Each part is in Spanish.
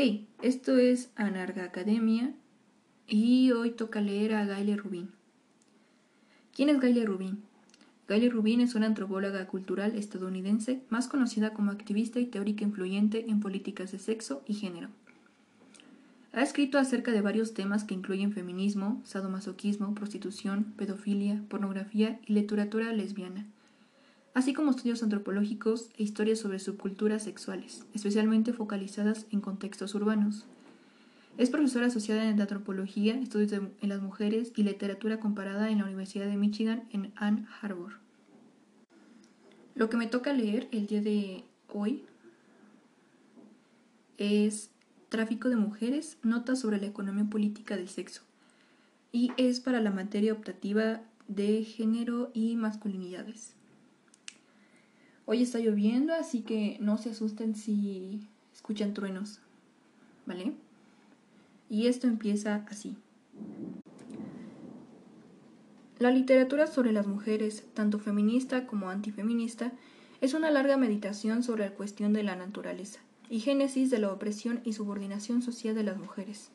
Hey, esto es Anarga Academia y hoy toca leer a Gayle Rubin. ¿Quién es Gayle Rubin? Gayle Rubin es una antropóloga cultural estadounidense más conocida como activista y teórica influyente en políticas de sexo y género. Ha escrito acerca de varios temas que incluyen feminismo, sadomasoquismo, prostitución, pedofilia, pornografía y literatura lesbiana así como estudios antropológicos e historias sobre subculturas sexuales, especialmente focalizadas en contextos urbanos. Es profesora asociada en antropología, estudios en las mujeres y literatura comparada en la Universidad de Michigan en Ann Arbor. Lo que me toca leer el día de hoy es Tráfico de Mujeres, Notas sobre la Economía Política del Sexo, y es para la materia optativa de género y masculinidades. Hoy está lloviendo, así que no se asusten si escuchan truenos. ¿Vale? Y esto empieza así. La literatura sobre las mujeres, tanto feminista como antifeminista, es una larga meditación sobre la cuestión de la naturaleza y génesis de la opresión y subordinación social de las mujeres.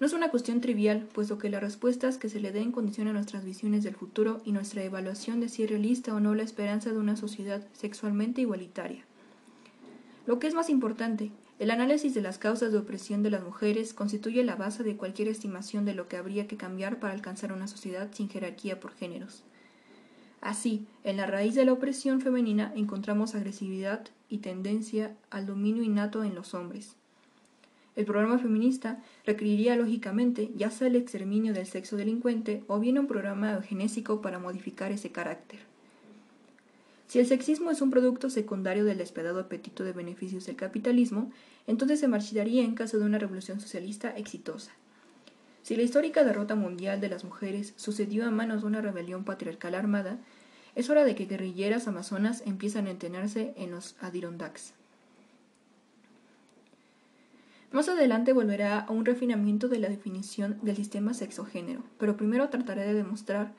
No es una cuestión trivial, puesto que las respuestas que se le den condicionan nuestras visiones del futuro y nuestra evaluación de si es realista o no la esperanza de una sociedad sexualmente igualitaria. Lo que es más importante, el análisis de las causas de opresión de las mujeres constituye la base de cualquier estimación de lo que habría que cambiar para alcanzar una sociedad sin jerarquía por géneros. Así, en la raíz de la opresión femenina encontramos agresividad y tendencia al dominio innato en los hombres. El programa feminista requeriría lógicamente ya sea el exterminio del sexo delincuente o bien un programa eugenésico para modificar ese carácter. Si el sexismo es un producto secundario del despedado apetito de beneficios del capitalismo, entonces se marcharía en caso de una revolución socialista exitosa. Si la histórica derrota mundial de las mujeres sucedió a manos de una rebelión patriarcal armada, es hora de que guerrilleras amazonas empiezan a entrenarse en los Adirondacks. Más adelante volverá a un refinamiento de la definición del sistema sexo-género, pero primero trataré de demostrar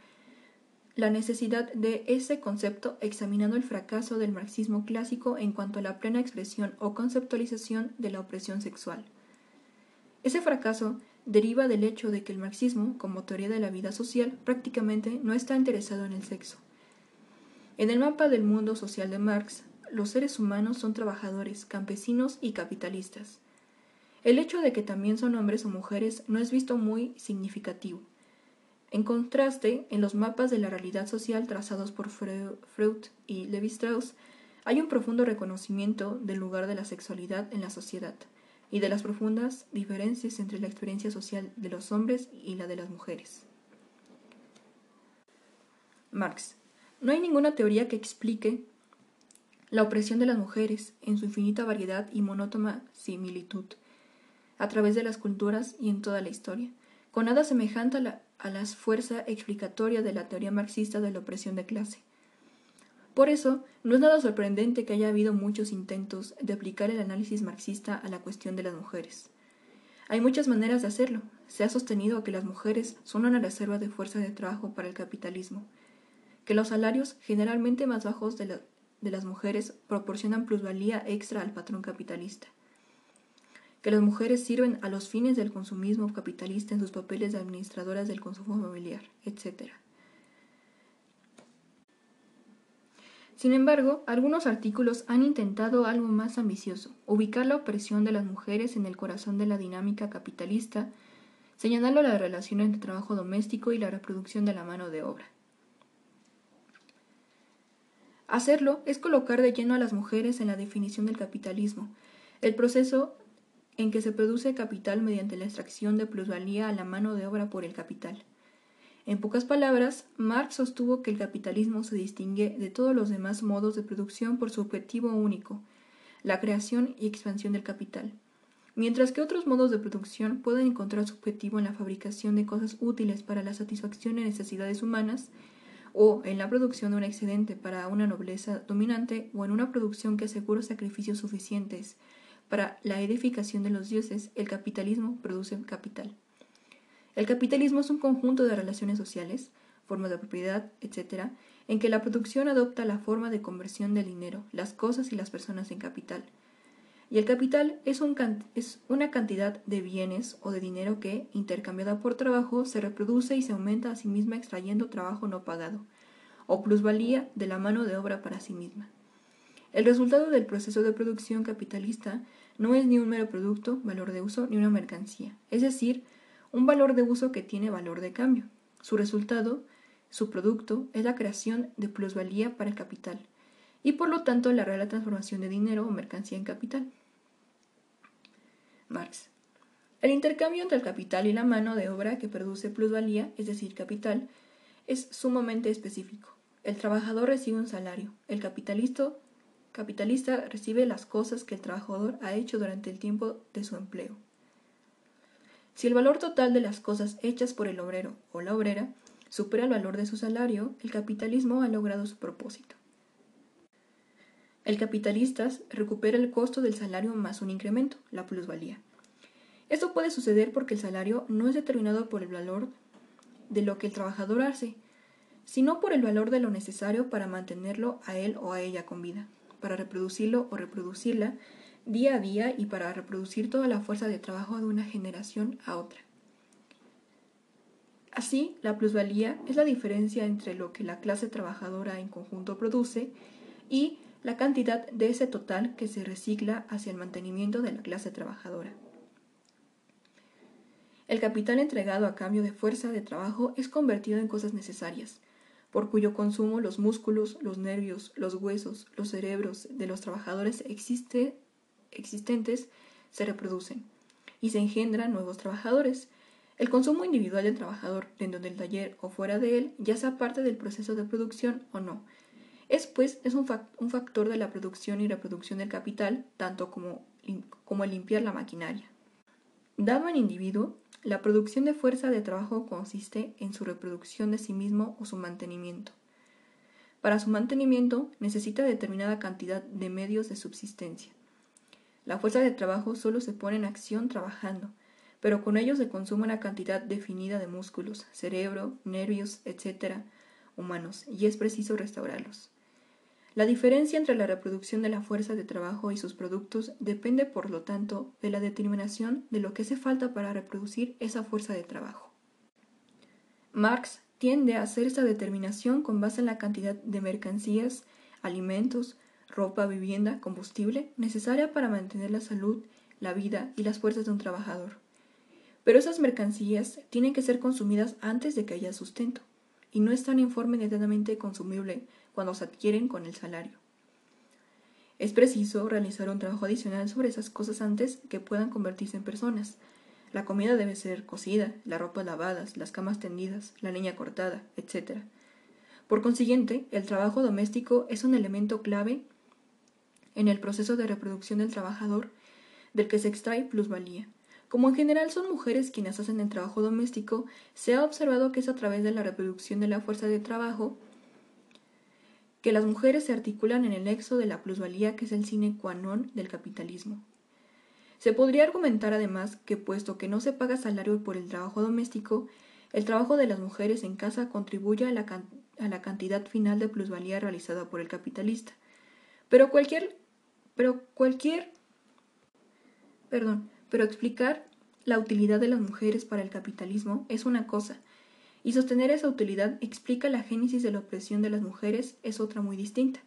la necesidad de ese concepto examinando el fracaso del marxismo clásico en cuanto a la plena expresión o conceptualización de la opresión sexual. Ese fracaso deriva del hecho de que el marxismo, como teoría de la vida social, prácticamente no está interesado en el sexo. En el mapa del mundo social de Marx, los seres humanos son trabajadores, campesinos y capitalistas. El hecho de que también son hombres o mujeres no es visto muy significativo. En contraste, en los mapas de la realidad social trazados por Freud y Levi Strauss, hay un profundo reconocimiento del lugar de la sexualidad en la sociedad y de las profundas diferencias entre la experiencia social de los hombres y la de las mujeres. Marx. No hay ninguna teoría que explique la opresión de las mujeres en su infinita variedad y monótona similitud a través de las culturas y en toda la historia, con nada semejante a la, a la fuerza explicatoria de la teoría marxista de la opresión de clase. Por eso, no es nada sorprendente que haya habido muchos intentos de aplicar el análisis marxista a la cuestión de las mujeres. Hay muchas maneras de hacerlo. Se ha sostenido que las mujeres son una reserva de fuerza de trabajo para el capitalismo, que los salarios generalmente más bajos de, de las mujeres proporcionan plusvalía extra al patrón capitalista, que las mujeres sirven a los fines del consumismo capitalista en sus papeles de administradoras del consumo familiar, etc. Sin embargo, algunos artículos han intentado algo más ambicioso, ubicar la opresión de las mujeres en el corazón de la dinámica capitalista, señalando la relación entre trabajo doméstico y la reproducción de la mano de obra. Hacerlo es colocar de lleno a las mujeres en la definición del capitalismo, el proceso en que se produce capital mediante la extracción de plusvalía a la mano de obra por el capital. En pocas palabras, Marx sostuvo que el capitalismo se distingue de todos los demás modos de producción por su objetivo único, la creación y expansión del capital, mientras que otros modos de producción pueden encontrar su objetivo en la fabricación de cosas útiles para la satisfacción de necesidades humanas, o en la producción de un excedente para una nobleza dominante, o en una producción que asegura sacrificios suficientes para la edificación de los dioses, el capitalismo produce capital. El capitalismo es un conjunto de relaciones sociales, formas de propiedad, etc., en que la producción adopta la forma de conversión del dinero, las cosas y las personas en capital. y el capital es, es, una cantidad de bienes o de dinero que, intercambiada por trabajo, se reproduce y se aumenta a sí misma extrayendo trabajo no pagado, o plusvalía de la mano de obra para sí misma. El resultado del proceso de producción capitalista no es ni un mero producto, valor de uso, ni una mercancía, es decir, un valor de uso que tiene valor de cambio. Su resultado, su producto, es la creación de plusvalía para el capital, y por lo tanto la real transformación de dinero o mercancía en capital. Marx. El intercambio entre el capital y la mano de obra que produce plusvalía, es decir, capital, es sumamente específico. El trabajador recibe un salario, el capitalista capitalista recibe las cosas que el trabajador ha hecho durante el tiempo de su empleo. Si el valor total de las cosas hechas por el obrero o la obrera supera el valor de su salario, el capitalismo ha logrado su propósito. El capitalista recupera el costo del salario más un incremento, la plusvalía. Esto puede suceder porque el salario no es determinado por el valor de lo que el trabajador hace, sino por el valor de lo necesario para mantenerlo a él o a ella con vida para reproducirlo o reproducirla día a día y para reproducir toda la fuerza de trabajo de una generación a otra. Así, la plusvalía es la diferencia entre lo que la clase trabajadora en conjunto produce y la cantidad de ese total que se recicla hacia el mantenimiento de la clase trabajadora. El capital entregado a cambio de fuerza de trabajo es convertido en cosas necesarias, por cuyo consumo los músculos, los nervios, los huesos, los cerebros de los trabajadores existentes se reproducen y se engendran nuevos trabajadores. El consumo individual del trabajador dentro del taller o fuera de él, ya sea parte del proceso de producción o no, es pues es un, factor de la producción y reproducción del capital, tanto como, como limpiar la maquinaria. Dado en individuo, la producción de fuerza de trabajo consiste en su reproducción de sí mismo o su mantenimiento. Para su mantenimiento necesita determinada cantidad de medios de subsistencia. La fuerza de trabajo solo se pone en acción trabajando, pero con ello se consume una cantidad definida de músculos, cerebro, nervios, etc., humanos, y es preciso restaurarlos. La diferencia entre la reproducción de la fuerza de trabajo y sus productos depende, por lo tanto, de la determinación de lo que hace falta para reproducir esa fuerza de trabajo. Marx tiende a hacer esa determinación con base en la cantidad de mercancías, alimentos, ropa, vivienda, combustible necesaria para mantener la salud, la vida y las fuerzas de un trabajador. Pero esas mercancías tienen que ser consumidas antes de que haya sustento, y no están en forma inmediatamente consumible cuando se adquieren con el salario. Es preciso realizar un trabajo adicional sobre esas cosas antes que puedan convertirse en personas. La comida debe ser cocida, la ropa lavadas, las camas tendidas, la leña cortada, etc. Por consiguiente, el trabajo doméstico es un elemento clave en el proceso de reproducción del trabajador del que se extrae plusvalía. Como en general son mujeres quienes hacen el trabajo doméstico, se ha observado que es a través de la reproducción de la fuerza de trabajo que las mujeres se articulan en el nexo de la plusvalía que es el sine qua non del capitalismo. Se podría argumentar además que puesto que no se paga salario por el trabajo doméstico, el trabajo de las mujeres en casa contribuye a la, a la cantidad final de plusvalía realizada por el capitalista. Pero cualquier pero cualquier perdón, pero explicar la utilidad de las mujeres para el capitalismo es una cosa, y sostener esa utilidad explica la génesis de la opresión de las mujeres es otra muy distinta.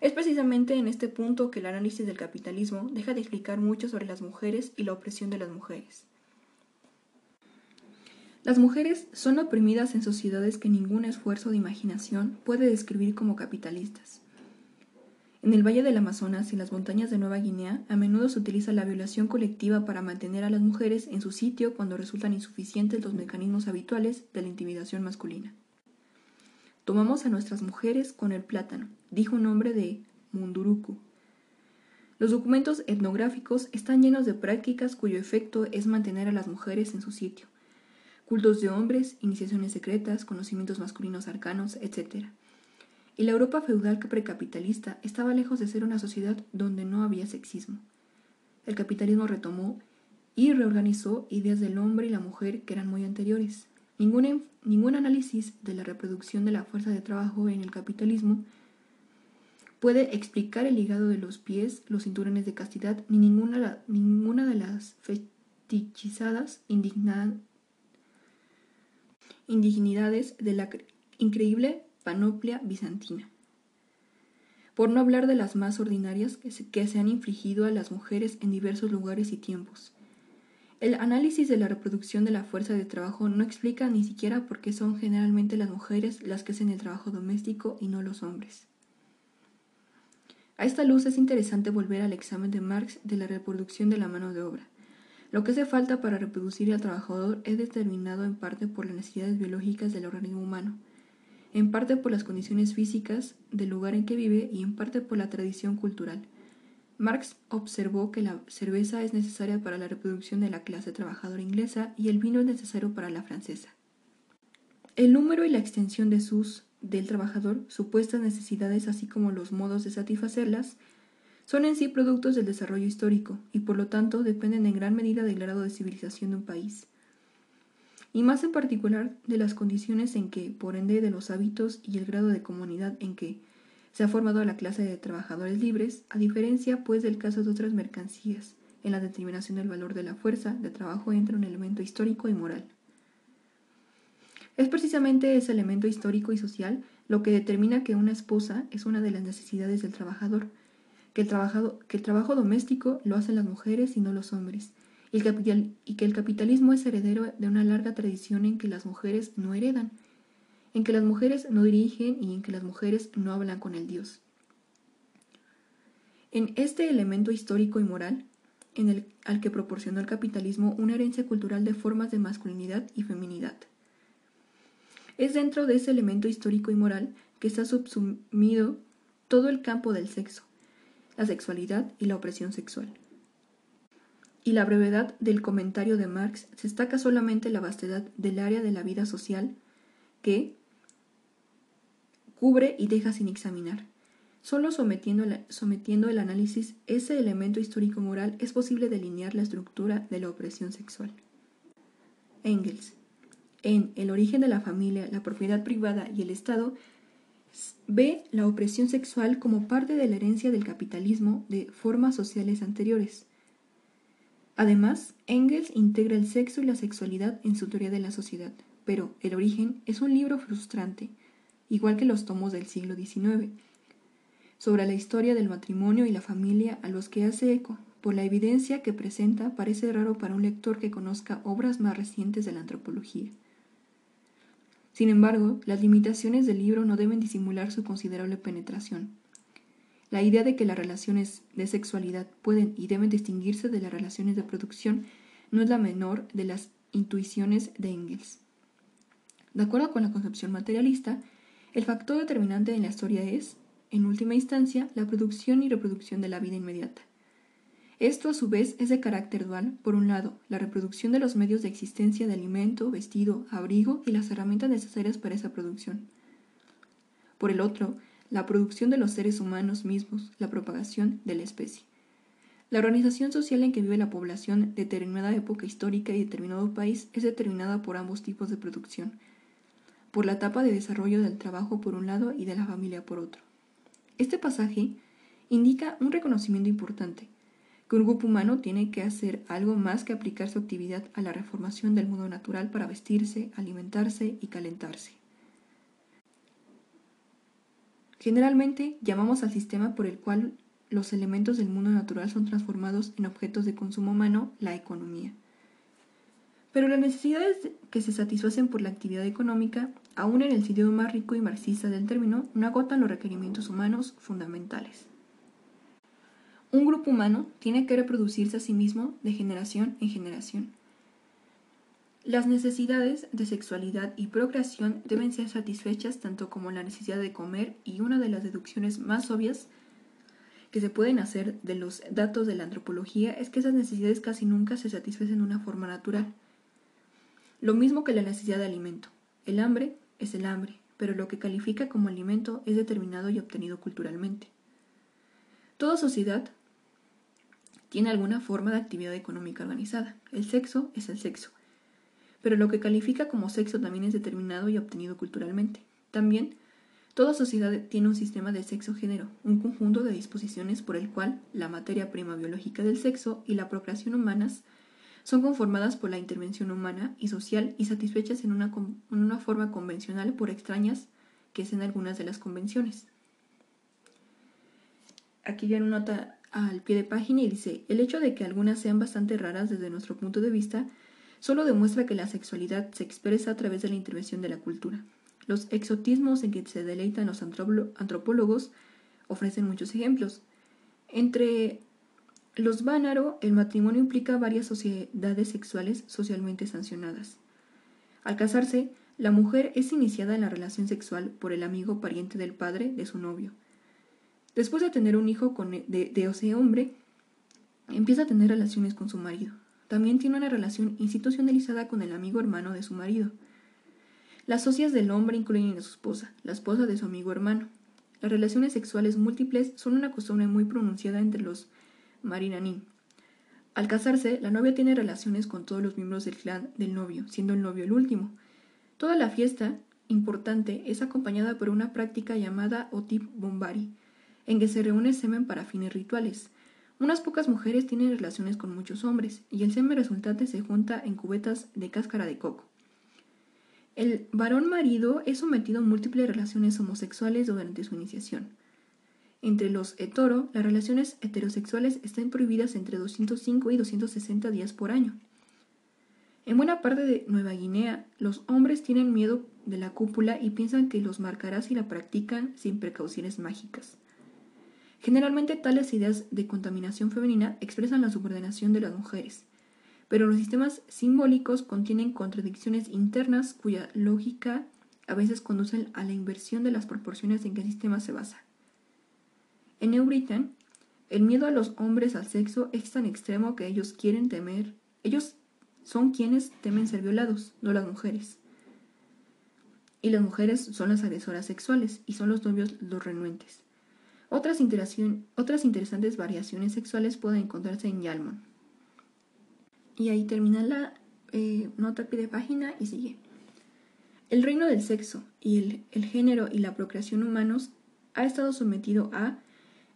Es precisamente en este punto que el análisis del capitalismo deja de explicar mucho sobre las mujeres y la opresión de las mujeres. Las mujeres son oprimidas en sociedades que ningún esfuerzo de imaginación puede describir como capitalistas. En el Valle del Amazonas y las montañas de Nueva Guinea, a menudo se utiliza la violación colectiva para mantener a las mujeres en su sitio cuando resultan insuficientes los mecanismos habituales de la intimidación masculina. Tomamos a nuestras mujeres con el plátano, dijo un hombre de Munduruku. Los documentos etnográficos están llenos de prácticas cuyo efecto es mantener a las mujeres en su sitio. Cultos de hombres, iniciaciones secretas, conocimientos masculinos arcanos, etc y la Europa feudal precapitalista estaba lejos de ser una sociedad donde no había sexismo. El capitalismo retomó y reorganizó ideas del hombre y la mujer que eran muy anteriores. Ningún, ningún análisis de la reproducción de la fuerza de trabajo en el capitalismo puede explicar el ligado de los pies, los cinturones de castidad, ni ninguna, ninguna de las fetichizadas indignidades de la increíble panoplia bizantina. Por no hablar de las más ordinarias que se, que se han infligido a las mujeres en diversos lugares y tiempos. El análisis de la reproducción de la fuerza de trabajo no explica ni siquiera por qué son generalmente las mujeres las que hacen el trabajo doméstico y no los hombres. A esta luz es interesante volver al examen de Marx de la reproducción de la mano de obra. Lo que hace falta para reproducir al trabajador es determinado en parte por las necesidades biológicas del organismo humano, en parte por las condiciones físicas del lugar en que vive y en parte por la tradición cultural. Marx observó que la cerveza es necesaria para la reproducción de la clase trabajadora inglesa y el vino es necesario para la francesa. El número y la extensión de sus del trabajador, supuestas necesidades así como los modos de satisfacerlas, son en sí productos del desarrollo histórico y por lo tanto dependen en gran medida del grado de civilización de un país, y más en particular de las condiciones en que, por ende de los hábitos y el grado de comunidad en que se ha formado la clase de trabajadores libres, a diferencia pues del caso de otras mercancías, en la determinación del valor de la fuerza de trabajo entra un elemento histórico y moral. Es precisamente ese elemento histórico y social lo que determina que una esposa es una de las necesidades del trabajador, que el, que el trabajo doméstico lo hacen las mujeres y no los hombres, y, que el capitalismo es heredero de una larga tradición en que las mujeres no heredan, en que las mujeres no dirigen y en que las mujeres no hablan con el Dios. En este elemento histórico y moral, en el, al que proporcionó el capitalismo una herencia cultural de formas de masculinidad y feminidad. Es dentro de ese elemento histórico y moral que está subsumido todo el campo del sexo, la sexualidad y la opresión sexual. Y la brevedad del comentario de Marx se destaca solamente la vastedad del área de la vida social que cubre y deja sin examinar. Solo sometiendo, sometiendo el análisis ese elemento histórico-moral es posible delinear la estructura de la opresión sexual. Engels en El origen de la familia, la propiedad privada y el Estado, ve la opresión sexual como parte de la herencia del capitalismo de formas sociales anteriores. Además, Engels integra el sexo y la sexualidad en su teoría de la sociedad, pero El origen es un libro frustrante, igual que los tomos del siglo XIX, sobre la historia del matrimonio y la familia a los que hace eco, por la evidencia que presenta parece raro para un lector que conozca obras más recientes de la antropología. Sin embargo, las limitaciones del libro no deben disimular su considerable penetración. La idea de que las relaciones de sexualidad pueden y deben distinguirse de las relaciones de producción no es la menor de las intuiciones de Engels. De acuerdo con la concepción materialista, el factor determinante en la historia es, en última instancia, la producción y reproducción de la vida inmediata. Esto a su vez es de carácter dual, por un lado, la reproducción de los medios de existencia de alimento, vestido, abrigo y las herramientas necesarias para esa producción. Por el otro, la producción de los seres humanos mismos, la propagación de la especie. La organización social en que vive la población de determinada época histórica y determinado país es determinada por ambos tipos de producción, por la etapa de desarrollo del trabajo por un lado y de la familia por otro. Este pasaje indica un reconocimiento importante, que un grupo humano tiene que hacer algo más que aplicar su actividad a la reformación del mundo natural para vestirse, alimentarse y calentarse. Generalmente llamamos al sistema por el cual los elementos del mundo natural son transformados en objetos de consumo humano la economía. Pero las necesidades que se satisfacen por la actividad económica, aun en el sentido más rico y marxista del término, no agotan los requerimientos humanos fundamentales. Un grupo humano tiene que reproducirse a sí mismo de generación en generación. Las necesidades de sexualidad y procreación deben ser satisfechas tanto como la necesidad de comer y una de las deducciones más obvias que se pueden hacer de los datos de la antropología es que esas necesidades casi nunca se satisfacen de una forma natural. Lo mismo que la necesidad de alimento. El hambre es el hambre, pero lo que califica como alimento es determinado y obtenido culturalmente. Toda sociedad tiene alguna forma de actividad económica organizada. El sexo es el sexo. Pero lo que califica como sexo también es determinado y obtenido culturalmente. También, Toda sociedad tiene un sistema de sexo-género, un conjunto de disposiciones por el cual la materia prima biológica del sexo y la procreación humanas son conformadas por la intervención humana y social y satisfechas en una, en una forma convencional por extrañas que sean algunas de las convenciones. Aquí ya nota al pie de página y dice, el hecho de que algunas sean bastante raras desde nuestro punto de vista solo demuestra que la sexualidad se expresa a través de la intervención de la cultura. Los exotismos en que se deleitan los antropólogos ofrecen muchos ejemplos. Entre los Bánaro, el matrimonio implica varias sociedades sexuales socialmente sancionadas. Al casarse, la mujer es iniciada en la relación sexual por el amigo pariente del padre de su novio. Después de tener un hijo e, de, de ese hombre, empieza a tener relaciones con su marido. También tiene una relación institucionalizada con el amigo hermano de su marido. Las socias del hombre incluyen a su esposa, la esposa de su amigo hermano. Las relaciones sexuales múltiples son una costumbre muy pronunciada entre los marinaní. Al casarse, la novia tiene relaciones con todos los miembros del clan del novio, siendo el novio el último. Toda la fiesta importante es acompañada por una práctica llamada otip bombari, en que se reúne semen para fines rituales. Unas pocas mujeres tienen relaciones con muchos hombres, y el semen resultante se junta en cubetas de cáscara de coco. El varón marido es sometido a múltiples relaciones homosexuales durante su iniciación. Entre los hetero, las relaciones heterosexuales están prohibidas entre 205 y 260 días por año. En buena parte de Nueva Guinea, los hombres tienen miedo de la cúpula y piensan que los marcará si la practican sin precauciones mágicas. Generalmente tales ideas de contaminación femenina expresan la subordinación de las mujeres, pero los sistemas simbólicos contienen contradicciones internas cuya lógica a veces conducen a la inversión de las proporciones en que el sistema se basa. En Euritan, el miedo a los hombres al sexo es tan extremo que ellos quieren temer, ellos son quienes temen ser violados, no las mujeres. Y las mujeres son las agresoras sexuales y son los novios los renuentes. Otras, interesantes variaciones sexuales pueden encontrarse en Yalmon. Y ahí termina la eh, nota pie página y sigue. El reino del sexo y el, el género y la procreación humanos ha estado sometido a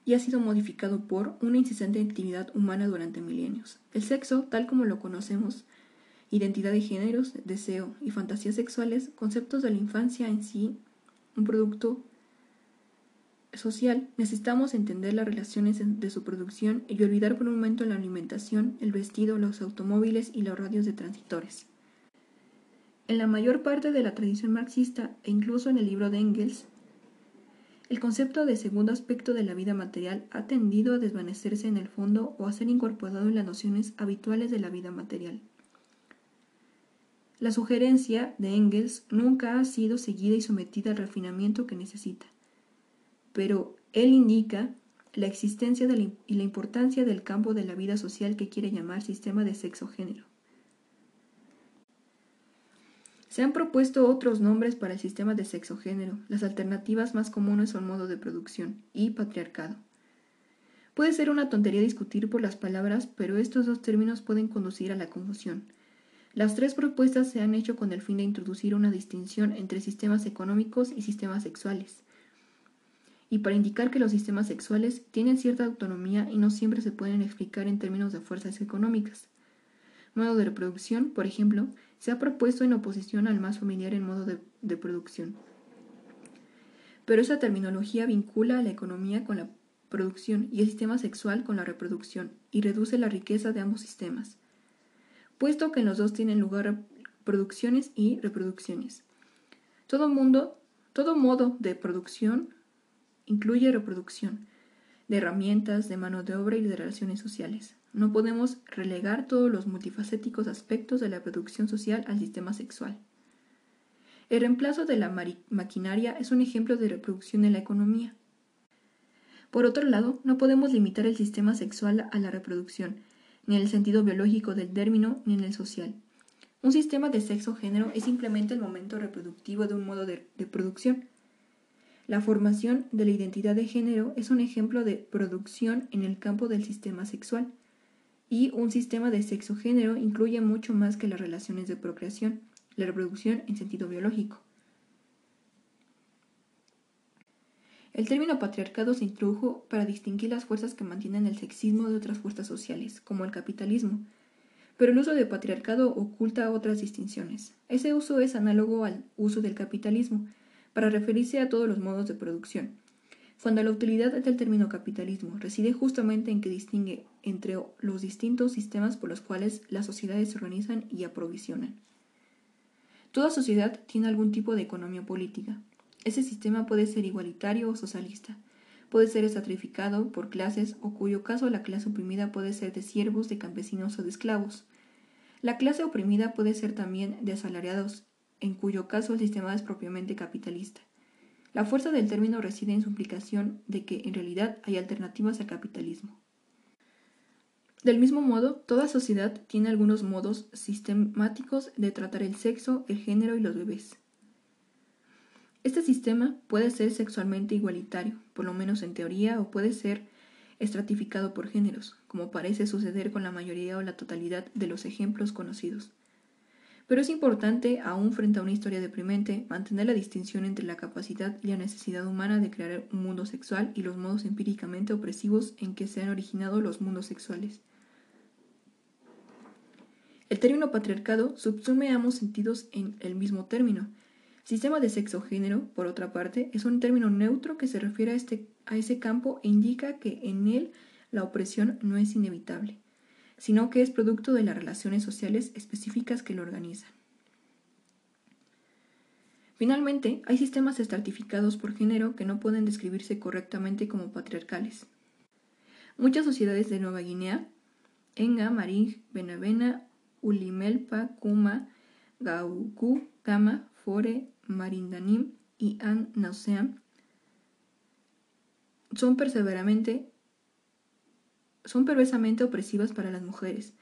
y ha sido modificado por una incesante actividad humana durante milenios. El sexo, tal como lo conocemos, identidad de géneros, deseo y fantasías sexuales, conceptos de la infancia en sí, un producto social, necesitamos entender las relaciones de su producción y olvidar por un momento la alimentación, el vestido, los automóviles y los radios de transitores. En la mayor parte de la tradición marxista e incluso en el libro de Engels, el concepto de segundo aspecto de la vida material ha tendido a desvanecerse en el fondo o a ser incorporado en las nociones habituales de la vida material. La sugerencia de Engels nunca ha sido seguida y sometida al refinamiento que necesita pero él indica la existencia y la importancia del campo de la vida social que quiere llamar sistema de sexo-género. Se han propuesto otros nombres para el sistema de sexo-género. Las alternativas más comunes son modo de producción y patriarcado. Puede ser una tontería discutir por las palabras, pero estos dos términos pueden conducir a la confusión. Las tres propuestas se han hecho con el fin de introducir una distinción entre sistemas económicos y sistemas sexuales y para indicar que los sistemas sexuales tienen cierta autonomía y no siempre se pueden explicar en términos de fuerzas económicas. Modo de reproducción, por ejemplo, se ha propuesto en oposición al más familiar en modo de, producción. Pero esa terminología vincula a la economía con la producción y el sistema sexual con la reproducción y reduce la riqueza de ambos sistemas, puesto que en los dos tienen lugar producciones y reproducciones. Todo mundo, todo modo de producción incluye reproducción de herramientas, de mano de obra y de relaciones sociales. No podemos relegar todos los multifacéticos aspectos de la producción social al sistema sexual. El reemplazo de la maquinaria es un ejemplo de reproducción en la economía. Por otro lado, no podemos limitar el sistema sexual a la reproducción, ni en el sentido biológico del término, ni en el social. Un sistema de sexo-género es simplemente el momento reproductivo de un modo de producción, la formación de la identidad de género es un ejemplo de producción en el campo del sistema sexual. Y un sistema de sexo-género incluye mucho más que las relaciones de procreación, la reproducción en sentido biológico. El término patriarcado se introdujo para distinguir las fuerzas que mantienen el sexismo de otras fuerzas sociales, como el capitalismo, pero el uso de patriarcado oculta otras distinciones. Ese uso es análogo al uso del capitalismo, para referirse a todos los modos de producción, cuando la utilidad del término capitalismo reside justamente en que distingue entre los distintos sistemas por los cuales las sociedades se organizan y aprovisionan. Toda sociedad tiene algún tipo de economía política. Ese sistema puede ser igualitario o socialista, puede ser estratificado por clases o cuyo caso la clase oprimida puede ser de siervos, de campesinos o de esclavos. La clase oprimida puede ser también de asalariados, en cuyo caso el sistema es propiamente capitalista. La fuerza del término reside en su implicación de que en realidad hay alternativas al capitalismo. Del mismo modo, toda sociedad tiene algunos modos sistemáticos de tratar el sexo, el género y los bebés. Este sistema puede ser sexualmente igualitario, por lo menos en teoría, o puede ser estratificado por géneros, como parece suceder con la mayoría o la totalidad de los ejemplos conocidos. Pero es importante, aún frente a una historia deprimente, mantener la distinción entre la capacidad y la necesidad humana de crear un mundo sexual y los modos empíricamente opresivos en que se han originado los mundos sexuales. El término patriarcado subsume ambos sentidos en el mismo término. Sistema de sexo-género, por otra parte, es un término neutro que se refiere a, este, a ese campo e indica que en él la opresión no es inevitable, sino que es producto de las relaciones sociales específicas que lo organizan. Finalmente, hay sistemas estratificados por género que no pueden describirse correctamente como patriarcales. Muchas sociedades de Nueva Guinea, Enga, Maring, Benavena Ulimelpa, Kuma, Gauku, Gama, Fore, Marindanim y An Nauseam son perseveramente son perversamente opresivas para las mujeres,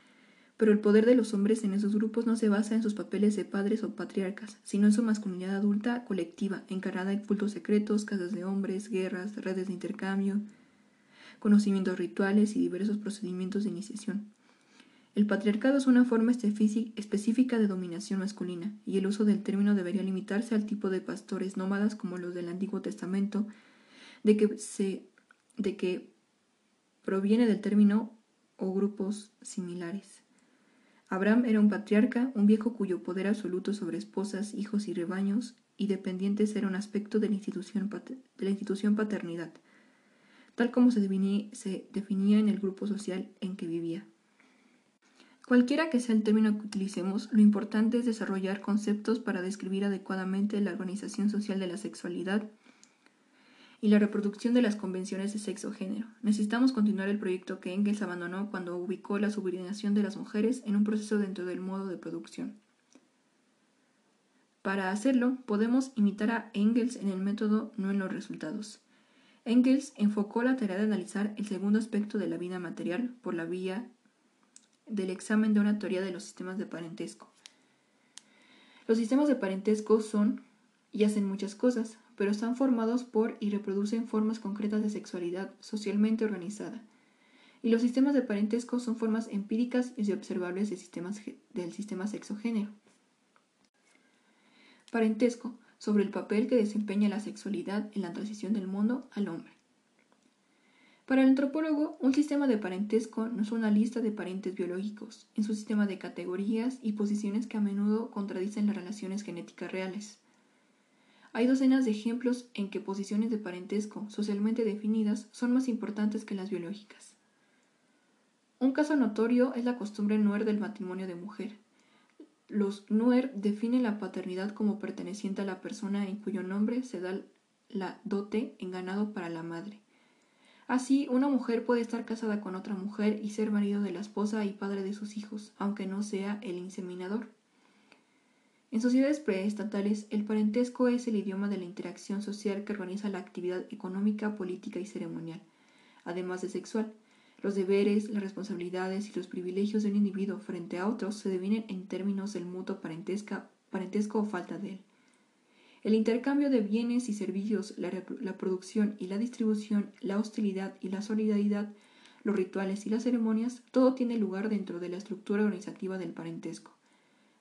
pero el poder de los hombres en esos grupos no se basa en sus papeles de padres o patriarcas, sino en su masculinidad adulta colectiva, encarnada en cultos secretos, casas de hombres, guerras, redes de intercambio, conocimientos rituales y diversos procedimientos de iniciación. El patriarcado es una forma específica de dominación masculina, y el uso del término debería limitarse al tipo de pastores nómadas como los del Antiguo Testamento, de que, se, de que proviene del término o grupos similares. Abraham era un patriarca, un viejo cuyo poder absoluto sobre esposas, hijos y rebaños y dependientes era un aspecto de la institución, de la institución paternidad, tal como se definía en el grupo social en que vivía. Cualquiera que sea el término que utilicemos, lo importante es desarrollar conceptos para describir adecuadamente la organización social de la sexualidad y la reproducción de las convenciones de sexo-género. Necesitamos continuar el proyecto que Engels abandonó cuando ubicó la subordinación de las mujeres en un proceso dentro del modo de producción. Para hacerlo, podemos imitar a Engels en el método, no en los resultados. Engels enfocó la tarea de analizar el segundo aspecto de la vida material por la vía del examen de una teoría de los sistemas de parentesco. Los sistemas de parentesco son y hacen muchas cosas, pero están formados por y reproducen formas concretas de sexualidad socialmente organizada. Y los sistemas de parentesco son formas empíricas y observables del sistema sexogénero. Parentesco sobre el papel que desempeña la sexualidad en la transición del mundo al hombre. Para el antropólogo, un sistema de parentesco no es una lista de parientes biológicos, es un sistema de categorías y posiciones que a menudo contradicen las relaciones genéticas reales. Hay docenas de ejemplos en que posiciones de parentesco socialmente definidas son más importantes que las biológicas. Un caso notorio es la costumbre nuer del matrimonio de mujer. Los nuer definen la paternidad como perteneciente a la persona en cuyo nombre se da la dote en ganado para la madre. Así, una mujer puede estar casada con otra mujer y ser marido de la esposa y padre de sus hijos, aunque no sea el inseminador. En sociedades preestatales, el parentesco es el idioma de la interacción social que organiza la actividad económica, política y ceremonial, además de sexual. Los deberes, las responsabilidades y los privilegios de un individuo frente a otros se definen en términos del mutuo parentesco o falta de él. El intercambio de bienes y servicios, la, producción y la distribución, la hostilidad y la solidaridad, los rituales y las ceremonias, todo tiene lugar dentro de la estructura organizativa del parentesco.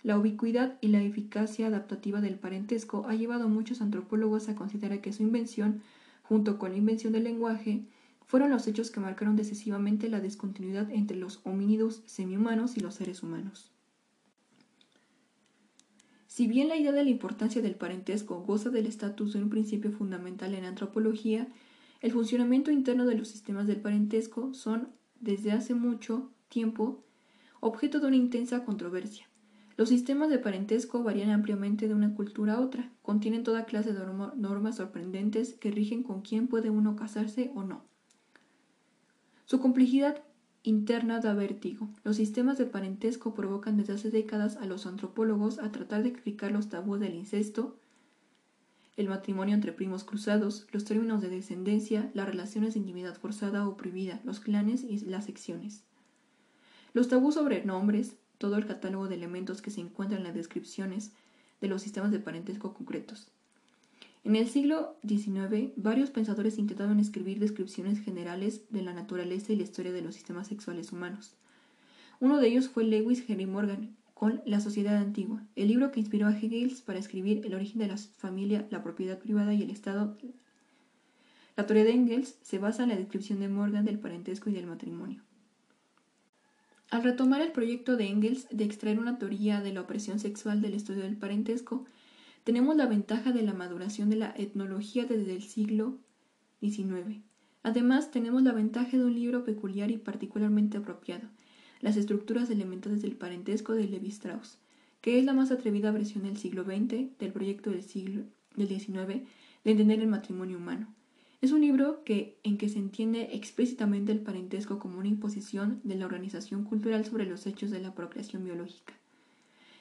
La ubicuidad y la eficacia adaptativa del parentesco ha llevado a muchos antropólogos a considerar que su invención junto con la invención del lenguaje, fueron los hechos que marcaron decisivamente la discontinuidad entre los homínidos semihumanos y los seres humanos. Si bien la idea de la importancia del parentesco goza del estatus de un principio fundamental en la antropología, el funcionamiento interno de los sistemas del parentesco son, desde hace mucho tiempo, objeto de una intensa controversia. Los sistemas de parentesco varían ampliamente de una cultura a otra, contienen toda clase de normas sorprendentes que rigen con quién puede uno casarse o no. Su complejidad interna da vértigo. Los sistemas de parentesco provocan desde hace décadas a los antropólogos a tratar de explicar los tabúes del incesto, el matrimonio entre primos cruzados, los términos de descendencia, las relaciones de intimidad forzada o prohibida, los clanes y las secciones. Los tabús sobre nombres, todo el catálogo de elementos que se encuentran en las descripciones de los sistemas de parentesco concretos. En el siglo XIX, varios pensadores intentaron escribir descripciones generales de la naturaleza y la historia de los sistemas sexuales humanos. Uno de ellos fue Lewis Henry Morgan, con La Sociedad Antigua, el libro que inspiró a Hegel para escribir El origen de la familia, la propiedad privada y el Estado. La teoría de Engels se basa en la descripción de Morgan del parentesco y del matrimonio. Al retomar el proyecto de Engels de extraer una teoría de la opresión sexual del estudio del parentesco, tenemos la ventaja de la maduración de la etnología desde el siglo XIX. Además, tenemos la ventaja de un libro peculiar y particularmente apropiado, Las estructuras elementales del parentesco de Levi Strauss, que es la más atrevida versión del siglo XX del proyecto del siglo XIX de entender el matrimonio humano. Es un libro en que se entiende explícitamente el parentesco como una imposición de la organización cultural sobre los hechos de la procreación biológica.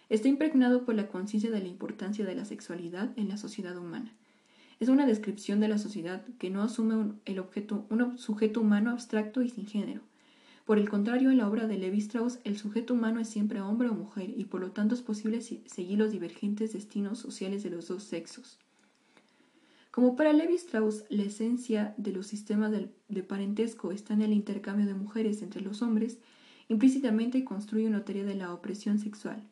Está impregnado por la conciencia de la importancia de la sexualidad en la sociedad humana. Es una descripción de la sociedad que no asume el objeto, un sujeto humano abstracto y sin género. Por el contrario, en la obra de Levi Strauss, el sujeto humano es siempre hombre o mujer y por lo tanto es posible seguir los divergentes destinos sociales de los dos sexos. Como para Levi Strauss, la esencia de los sistemas de parentesco está en el intercambio de mujeres entre los hombres, implícitamente construye una teoría de la opresión sexual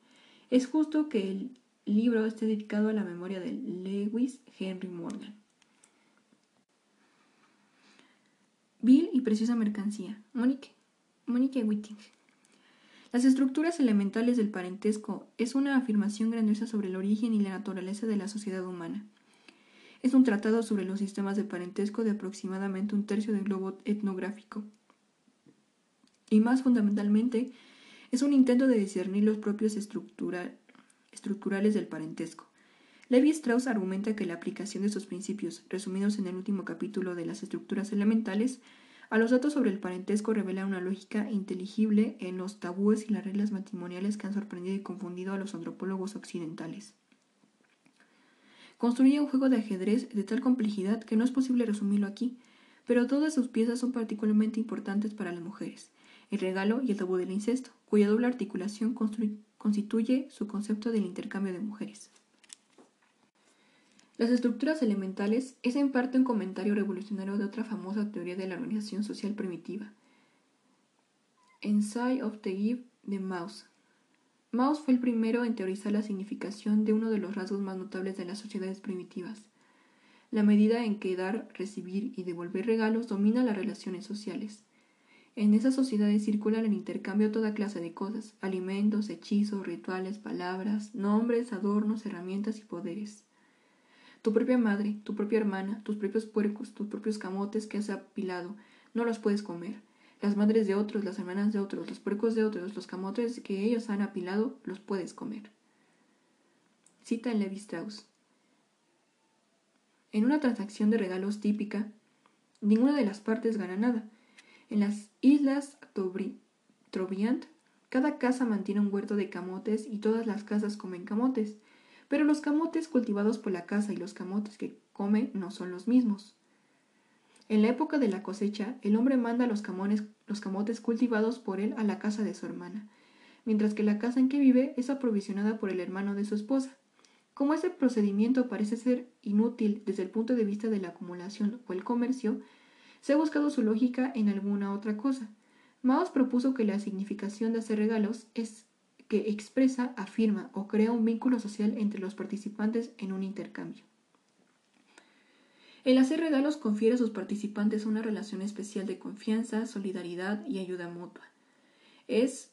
es justo que el libro esté dedicado a la memoria de Lewis Henry Morgan. Bill y preciosa mercancía. Monique. Monique. Las estructuras elementales del parentesco es una afirmación grandiosa sobre el origen y la naturaleza de la sociedad humana. Es un tratado sobre los sistemas de parentesco de aproximadamente un tercio del globo etnográfico. Y más fundamentalmente, es un intento de discernir los propios estructurales del parentesco. Levi Strauss argumenta que la aplicación de estos principios, resumidos en el último capítulo de las estructuras elementales, a los datos sobre el parentesco revela una lógica inteligible en los tabúes y las reglas matrimoniales que han sorprendido y confundido a los antropólogos occidentales. Construye un juego de ajedrez de tal complejidad que no es posible resumirlo aquí, pero todas sus piezas son particularmente importantes para las mujeres, el regalo y el tabú del incesto, cuya doble articulación constituye su concepto del intercambio de mujeres. Las estructuras elementales es en parte un comentario revolucionario de otra famosa teoría de la organización social primitiva, Inside of the Give de Mauss. Mauss fue el primero en teorizar la significación de uno de los rasgos más notables de las sociedades primitivas, la medida en que dar, recibir y devolver regalos domina las relaciones sociales. En esas sociedades circula el intercambio toda clase de cosas, alimentos, hechizos, rituales, palabras, nombres, adornos, herramientas y poderes. Tu propia madre, tu propia hermana, tus propios puercos, tus propios camotes que has apilado, no los puedes comer. Las madres de otros, las hermanas de otros, los puercos de otros, los camotes que ellos han apilado, los puedes comer. Cita en Levi Strauss. En una transacción de regalos típica, ninguna de las partes gana nada en las islas Trobriand, cada casa mantiene un huerto de camotes y todas las casas comen camotes, pero los camotes cultivados por la casa y los camotes que come no son los mismos. En la época de la cosecha, el hombre manda los, camotes cultivados por él a la casa de su hermana, mientras que la casa en que vive es aprovisionada por el hermano de su esposa. Como ese procedimiento parece ser inútil desde el punto de vista de la acumulación o el comercio, se ha buscado su lógica en alguna otra cosa. Maos propuso que la significación de hacer regalos es que expresa, afirma o crea un vínculo social entre los participantes en un intercambio. El hacer regalos confiere a sus participantes una relación especial de confianza, solidaridad y ayuda mutua. Es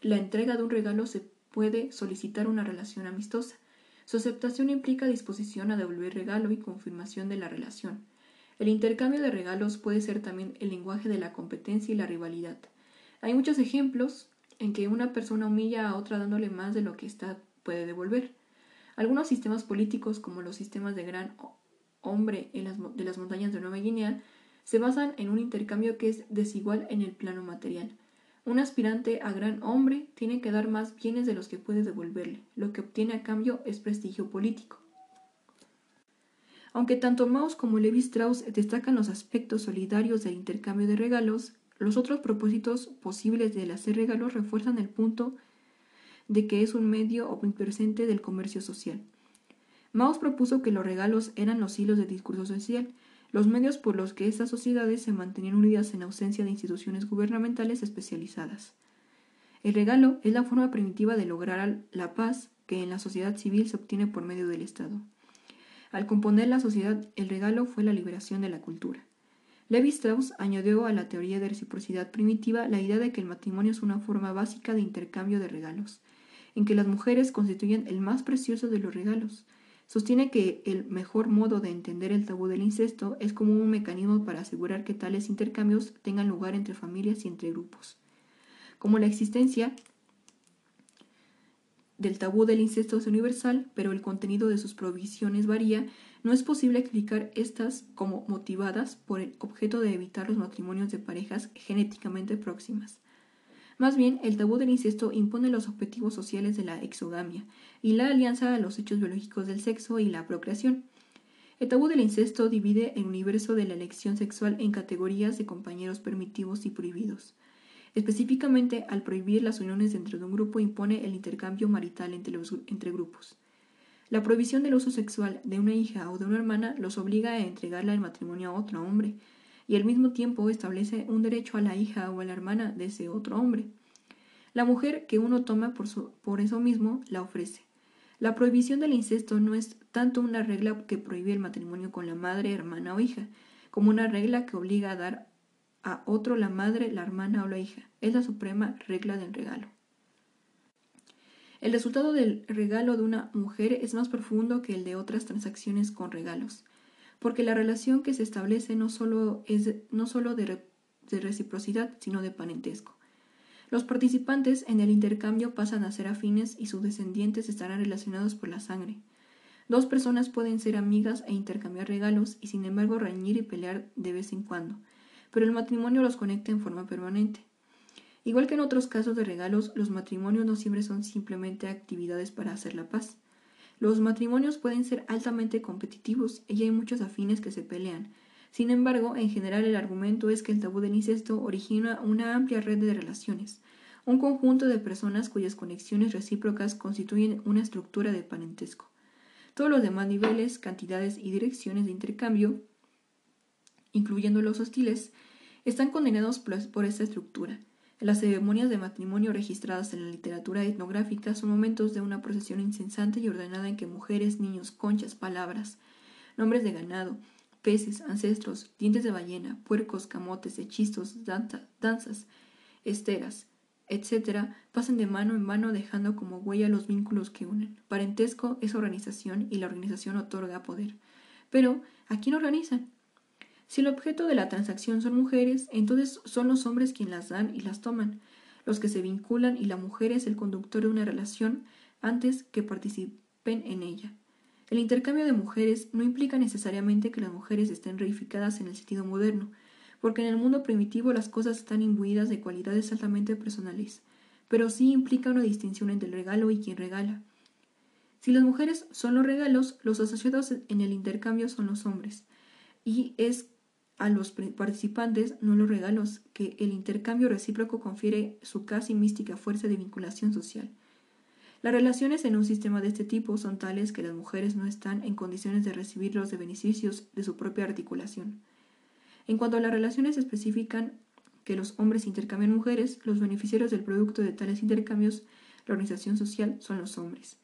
la entrega de un regalo se puede solicitar una relación amistosa. Su aceptación implica disposición a devolver regalo y confirmación de la relación. El intercambio de regalos puede ser también el lenguaje de la competencia y la rivalidad. Hay muchos ejemplos en que una persona humilla a otra dándole más de lo que ésta puede devolver. Algunos sistemas políticos, como los sistemas de gran hombre de las montañas de Nueva Guinea, se basan en un intercambio que es desigual en el plano material. Un aspirante a gran hombre tiene que dar más bienes de los que puede devolverle. Lo que obtiene a cambio es prestigio político. Aunque tanto Maus como Levi Strauss destacan los aspectos solidarios del intercambio de regalos, los otros propósitos posibles del hacer regalos refuerzan el punto de que es un medio omnipresente del comercio social. Maus propuso que los regalos eran los hilos del discurso social, los medios por los que estas sociedades se mantenían unidas en ausencia de instituciones gubernamentales especializadas. El regalo es la forma primitiva de lograr la paz que en la sociedad civil se obtiene por medio del Estado. Al componer la sociedad, el regalo fue la liberación de la cultura. Levi Strauss añadió a la teoría de reciprocidad primitiva la idea de que el matrimonio es una forma básica de intercambio de regalos, en que las mujeres constituyen el más precioso de los regalos, Sostiene que el mejor modo de entender el tabú del incesto es como un mecanismo para asegurar que tales intercambios tengan lugar entre familias y entre grupos. Como la existencia del tabú del incesto es universal, pero el contenido de sus provisiones varía, no es posible explicar estas como motivadas por el objeto de evitar los matrimonios de parejas genéticamente próximas. Más bien, el tabú del incesto impone los objetivos sociales de la exogamia y la alianza a los hechos biológicos del sexo y la procreación. El tabú del incesto divide el universo de la elección sexual en categorías de compañeros permitidos y prohibidos. Específicamente, al prohibir las uniones dentro de un grupo impone el intercambio marital entre, entre grupos. La prohibición del uso sexual de una hija o de una hermana los obliga a entregarla en matrimonio a otro hombre, y al mismo tiempo establece un derecho a la hija o a la hermana de ese otro hombre. La mujer que uno toma por, por eso mismo la ofrece. La prohibición del incesto no es tanto una regla que prohíbe el matrimonio con la madre, hermana o hija, como una regla que obliga a dar a otro la madre, la hermana o la hija. Es la suprema regla del regalo. El resultado del regalo de una mujer es más profundo que el de otras transacciones con regalos porque la relación que se establece no solo es no solo de, de reciprocidad, sino de parentesco. Los participantes en el intercambio pasan a ser afines y sus descendientes estarán relacionados por la sangre. Dos personas pueden ser amigas e intercambiar regalos y sin embargo reñir y pelear de vez en cuando, pero el matrimonio los conecta en forma permanente. Igual que en otros casos de regalos, los matrimonios no siempre son simplemente actividades para hacer la paz. Los matrimonios pueden ser altamente competitivos y hay muchos afines que se pelean. Sin embargo, en general el argumento es que el tabú del incesto origina una amplia red de relaciones, un conjunto de personas cuyas conexiones recíprocas constituyen una estructura de parentesco. Todos los demás niveles, cantidades y direcciones de intercambio, incluyendo los hostiles, están condenados por esta estructura. Las ceremonias de matrimonio registradas en la literatura etnográfica son momentos de una procesión incesante y ordenada en que mujeres, niños, conchas, palabras, nombres de ganado, peces, ancestros, dientes de ballena, puercos, camotes, hechizos, danzas, esteras, etc., pasan de mano en mano dejando como huella los vínculos que unen. Parentesco es organización y la organización otorga poder. Pero, ¿a quién organizan? Si el objeto de la transacción son mujeres, entonces son los hombres quienes las dan y las toman, los que se vinculan y la mujer es el conductor de una relación antes que participen en ella. El intercambio de mujeres no implica necesariamente que las mujeres estén reificadas en el sentido moderno, porque en el mundo primitivo las cosas están imbuidas de cualidades altamente personales, pero sí implica una distinción entre el regalo y quien regala. Si las mujeres son los regalos, los asociados en el intercambio son los hombres, y es a los participantes, no los regalos, que el intercambio recíproco confiere su casi mística fuerza de vinculación social. Las relaciones en un sistema de este tipo son tales que las mujeres no están en condiciones de recibir los beneficios de su propia articulación. En cuanto a las relaciones especifican que los hombres intercambian mujeres, los beneficiarios del producto de tales intercambios, la organización social, son los hombres.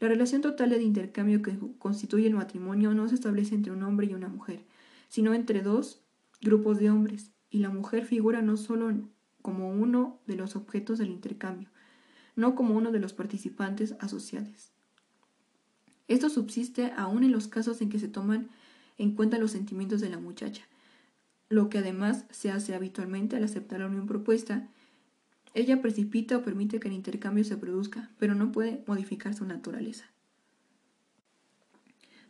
La relación total de intercambio que constituye el matrimonio no se establece entre un hombre y una mujer, sino entre dos grupos de hombres, y la mujer figura no solo como uno de los objetos del intercambio, no como uno de los participantes asociados. Esto subsiste aún en los casos en que se toman en cuenta los sentimientos de la muchacha, lo que además se hace habitualmente al aceptar la unión propuesta. Ella precipita o permite que el intercambio se produzca, pero no puede modificar su naturaleza.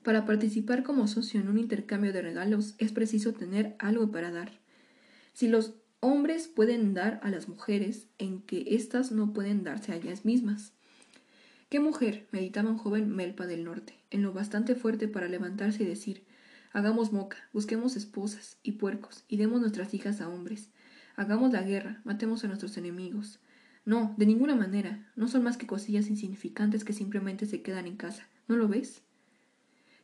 Para participar como socio en un intercambio de regalos es preciso tener algo para dar. Si los hombres pueden dar a las mujeres en que éstas no pueden darse a ellas mismas. ¿Qué mujer? meditaba un joven Melpa del norte, en lo bastante fuerte para levantarse y decir Hagamos moca, busquemos esposas y puercos, y demos nuestras hijas a hombres. Hagamos la guerra, matemos a nuestros enemigos. No, de ninguna manera, no son más que cosillas insignificantes que simplemente se quedan en casa. ¿No lo ves?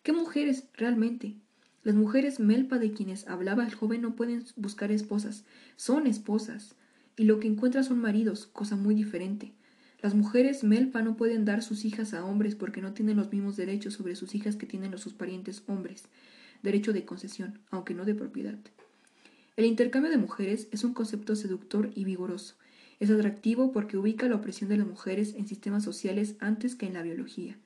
¿Qué mujeres, realmente? Las mujeres melpa de quienes hablaba el joven no pueden buscar esposas, son esposas, y lo que encuentran son maridos, cosa muy diferente. Las mujeres melpa no pueden dar sus hijas a hombres porque no tienen los mismos derechos sobre sus hijas que tienen los sus parientes hombres, derecho de concesión, aunque no de propiedad. El intercambio de mujeres es un concepto seductor y vigoroso. Es atractivo porque ubica la opresión de las mujeres en sistemas sociales antes que en la biología.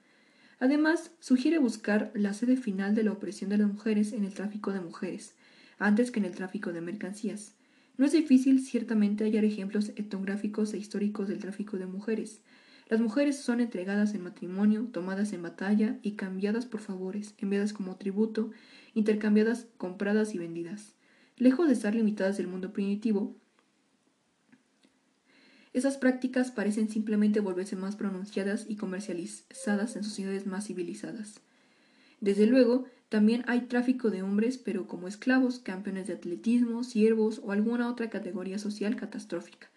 Además, sugiere buscar la sede final de la opresión de las mujeres en el tráfico de mujeres, antes que en el tráfico de mercancías. No es difícil, ciertamente, hallar ejemplos etnográficos e históricos del tráfico de mujeres. Las mujeres son entregadas en matrimonio, tomadas en batalla y cambiadas por favores, enviadas como tributo, intercambiadas, compradas y vendidas. Lejos de estar limitadas del mundo primitivo, esas prácticas parecen simplemente volverse más pronunciadas y comercializadas en sociedades más civilizadas. Desde luego, también hay tráfico de hombres, pero como esclavos, campeones de atletismo, siervos o alguna otra categoría social catastrófica,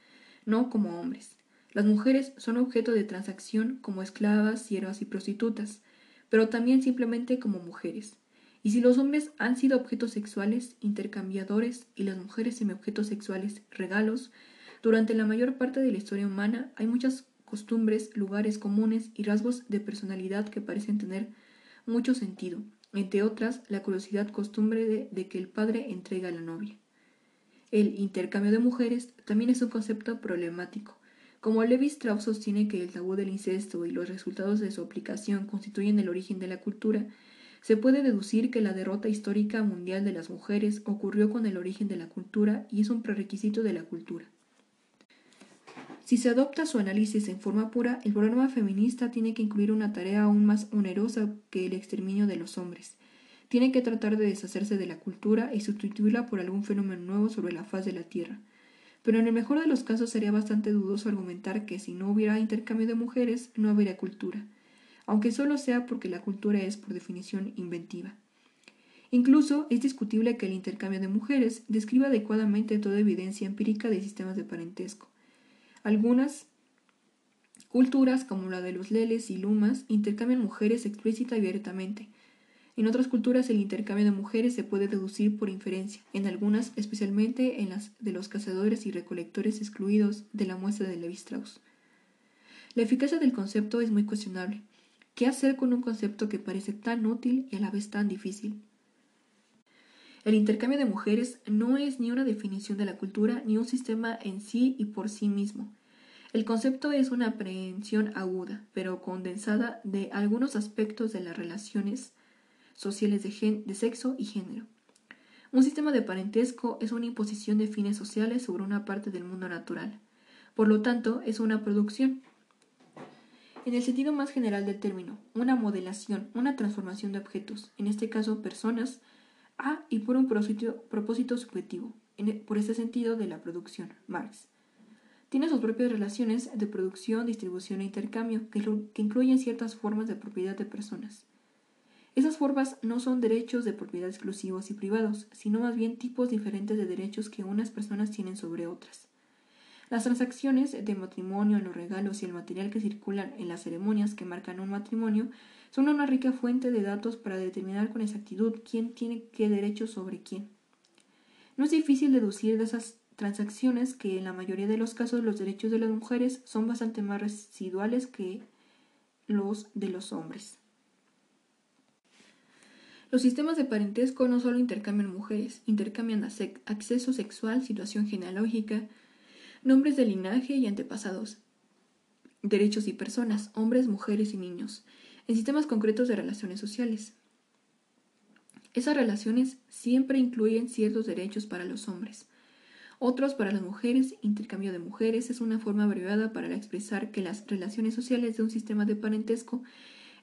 no como hombres. Las mujeres son objeto de transacción como esclavas, siervas y prostitutas, pero también simplemente como mujeres. Y si los hombres han sido objetos sexuales, intercambiadores, y las mujeres semi-objetos sexuales, regalos, durante la mayor parte de la historia humana hay muchas costumbres, lugares comunes y rasgos de personalidad que parecen tener mucho sentido, entre otras la curiosidad costumbre de, que el padre entrega a la novia. El intercambio de mujeres también es un concepto problemático. Como Levi Strauss sostiene que el tabú del incesto y los resultados de su aplicación constituyen el origen de la cultura, se puede deducir que la derrota histórica mundial de las mujeres ocurrió con el origen de la cultura y es un prerequisito de la cultura. Si se adopta su análisis en forma pura, el programa feminista tiene que incluir una tarea aún más onerosa que el exterminio de los hombres. Tiene que tratar de deshacerse de la cultura y sustituirla por algún fenómeno nuevo sobre la faz de la Tierra. Pero en el mejor de los casos sería bastante dudoso argumentar que si no hubiera intercambio de mujeres, no habría cultura, aunque solo sea porque la cultura es, por definición, inventiva. Incluso es discutible que el intercambio de mujeres describa adecuadamente toda evidencia empírica de sistemas de parentesco. Algunas culturas, como la de los leles y lumas, intercambian mujeres explícita y abiertamente. En otras culturas el intercambio de mujeres se puede deducir por inferencia, en algunas especialmente en las de los cazadores y recolectores excluidos de la muestra de Levi Strauss. La eficacia del concepto es muy cuestionable. ¿Qué hacer con un concepto que parece tan útil y a la vez tan difícil? El intercambio de mujeres no es ni una definición de la cultura ni un sistema en sí y por sí mismo. El concepto es una aprehensión aguda, pero condensada de algunos aspectos de las relaciones sociales de, sexo y género. Un sistema de parentesco es una imposición de fines sociales sobre una parte del mundo natural. Por lo tanto, es una producción. En el sentido más general del término, una modelación, una transformación de objetos, en este caso personas, a y por un propósito, subjetivo, e, por ese sentido de la producción, Marx. Tiene sus propias relaciones de producción, distribución e intercambio, que, incluyen ciertas formas de propiedad de personas. Esas formas no son derechos de propiedad exclusivos y privados, sino más bien tipos diferentes de derechos que unas personas tienen sobre otras. Las transacciones de matrimonio, los regalos y el material que circulan en las ceremonias que marcan un matrimonio son una rica fuente de datos para determinar con exactitud quién tiene qué derecho sobre quién. No es difícil deducir de esas transacciones que en la mayoría de los casos los derechos de las mujeres son bastante más residuales que los de los hombres. Los sistemas de parentesco no solo intercambian mujeres, intercambian acceso sexual, situación genealógica, nombres de linaje y antepasados, derechos y personas, hombres, mujeres y niños, en sistemas concretos de relaciones sociales. Esas relaciones siempre incluyen ciertos derechos para los hombres. Otros para las mujeres, intercambio de mujeres es una forma abreviada para expresar que las relaciones sociales de un sistema de parentesco